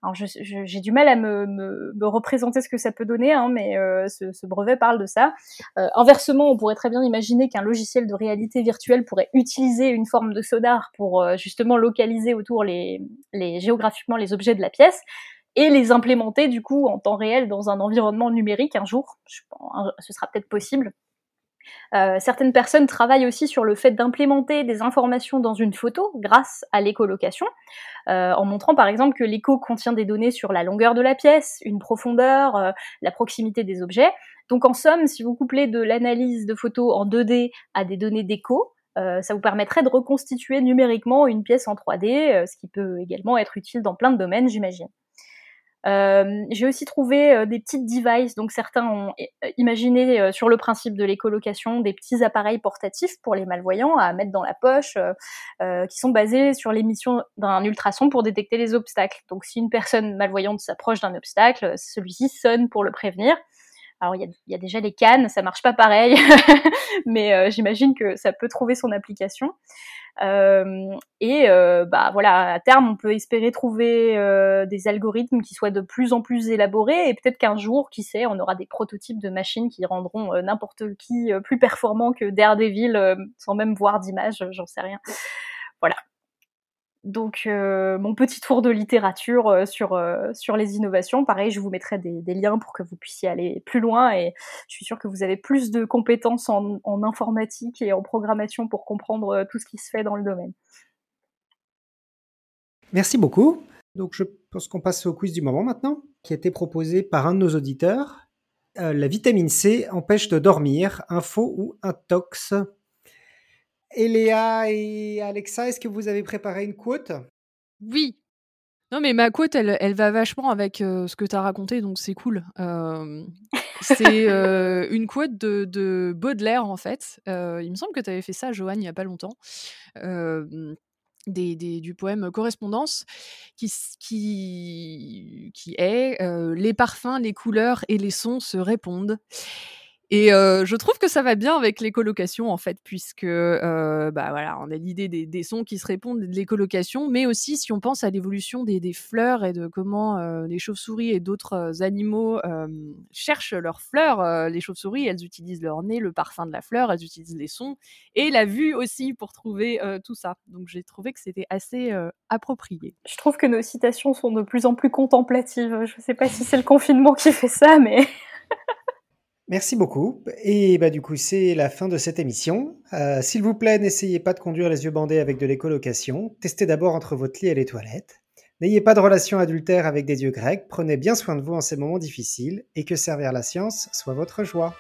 Alors j'ai du mal à me, me, représenter ce que ça peut donner, hein, mais euh, ce, brevet parle de ça. Euh, inversement, on pourrait très bien imaginer qu'un logiciel de réalité virtuelle pourrait utiliser une forme de sonar pour euh, justement localiser autour les, les, géographiquement les objets de la pièce et les implémenter du coup en temps réel dans un environnement numérique un jour. Je, ce sera peut-être possible. Euh, certaines personnes travaillent aussi sur le fait d'implémenter des informations dans une photo grâce à l'écolocation, euh, en montrant par exemple que l'écho contient des données sur la longueur de la pièce, une profondeur, euh, la proximité des objets. Donc en somme, si vous couplez de l'analyse de photos en 2D à des données d'écho, ça vous permettrait de reconstituer numériquement une pièce en 3D, ce qui peut également être utile dans plein de domaines, j'imagine. Euh, j'ai aussi trouvé euh, des petites devices, donc certains ont euh, imaginé sur le principe de l'écolocation des petits appareils portatifs pour les malvoyants à mettre dans la poche, qui sont basés sur l'émission d'un ultrason pour détecter les obstacles. Donc si une personne malvoyante s'approche d'un obstacle, celui-ci sonne pour le prévenir. Alors il y, y a, déjà les cannes, ça marche pas pareil, mais j'imagine que ça peut trouver son application. Euh, et bah voilà, à terme, on peut espérer trouver des algorithmes qui soient de plus en plus élaborés et peut-être qu'un jour, qui sait, on aura des prototypes de machines qui rendront n'importe qui plus performant que Daredevil sans même voir d'image, j'en sais rien. Voilà. Donc mon petit tour de littérature sur, sur les innovations, pareil, je vous mettrai des, liens pour que vous puissiez aller plus loin et je suis sûre que vous avez plus de compétences en, informatique et en programmation pour comprendre tout ce qui se fait dans le domaine. Merci beaucoup. Donc je pense qu'on passe au quiz du moment maintenant, qui a été proposé par un de nos auditeurs. la vitamine C empêche de dormir, info ou intox? Eléa et Alexa, est-ce que vous avez préparé une quote Oui. Non, mais ma quote, elle, elle va vachement avec ce que tu as raconté, donc c'est cool. c'est une quote de, Baudelaire, en fait. il me semble que tu avais fait ça, Joanne, il n'y a pas longtemps. Des, du poème Correspondance, qui, qui, qui est Les parfums, les couleurs et les sons se répondent. Et je trouve que ça va bien avec les en fait, puisque bah voilà, on a l'idée des, sons qui se répondent de l'écolocation, mais aussi si on pense à l'évolution des, fleurs et de comment les chauves-souris et d'autres animaux cherchent leurs fleurs. les chauves-souris, elles utilisent leur nez, le parfum de la fleur, elles utilisent les sons et la vue aussi pour trouver tout ça. Donc j'ai trouvé que c'était assez approprié. Je trouve que nos citations sont de plus en plus contemplatives. Je ne sais pas si c'est le confinement qui fait ça, mais Merci beaucoup. Et bah, du coup, c'est la fin de cette émission. Euh, s'il vous plaît, n'essayez pas de conduire les yeux bandés avec de l'écolocation. Testez d'abord entre votre lit et les toilettes. N'ayez pas de relation adultère avec des yeux grecs. Prenez bien soin de vous en ces moments difficiles et que servir la science soit votre joie.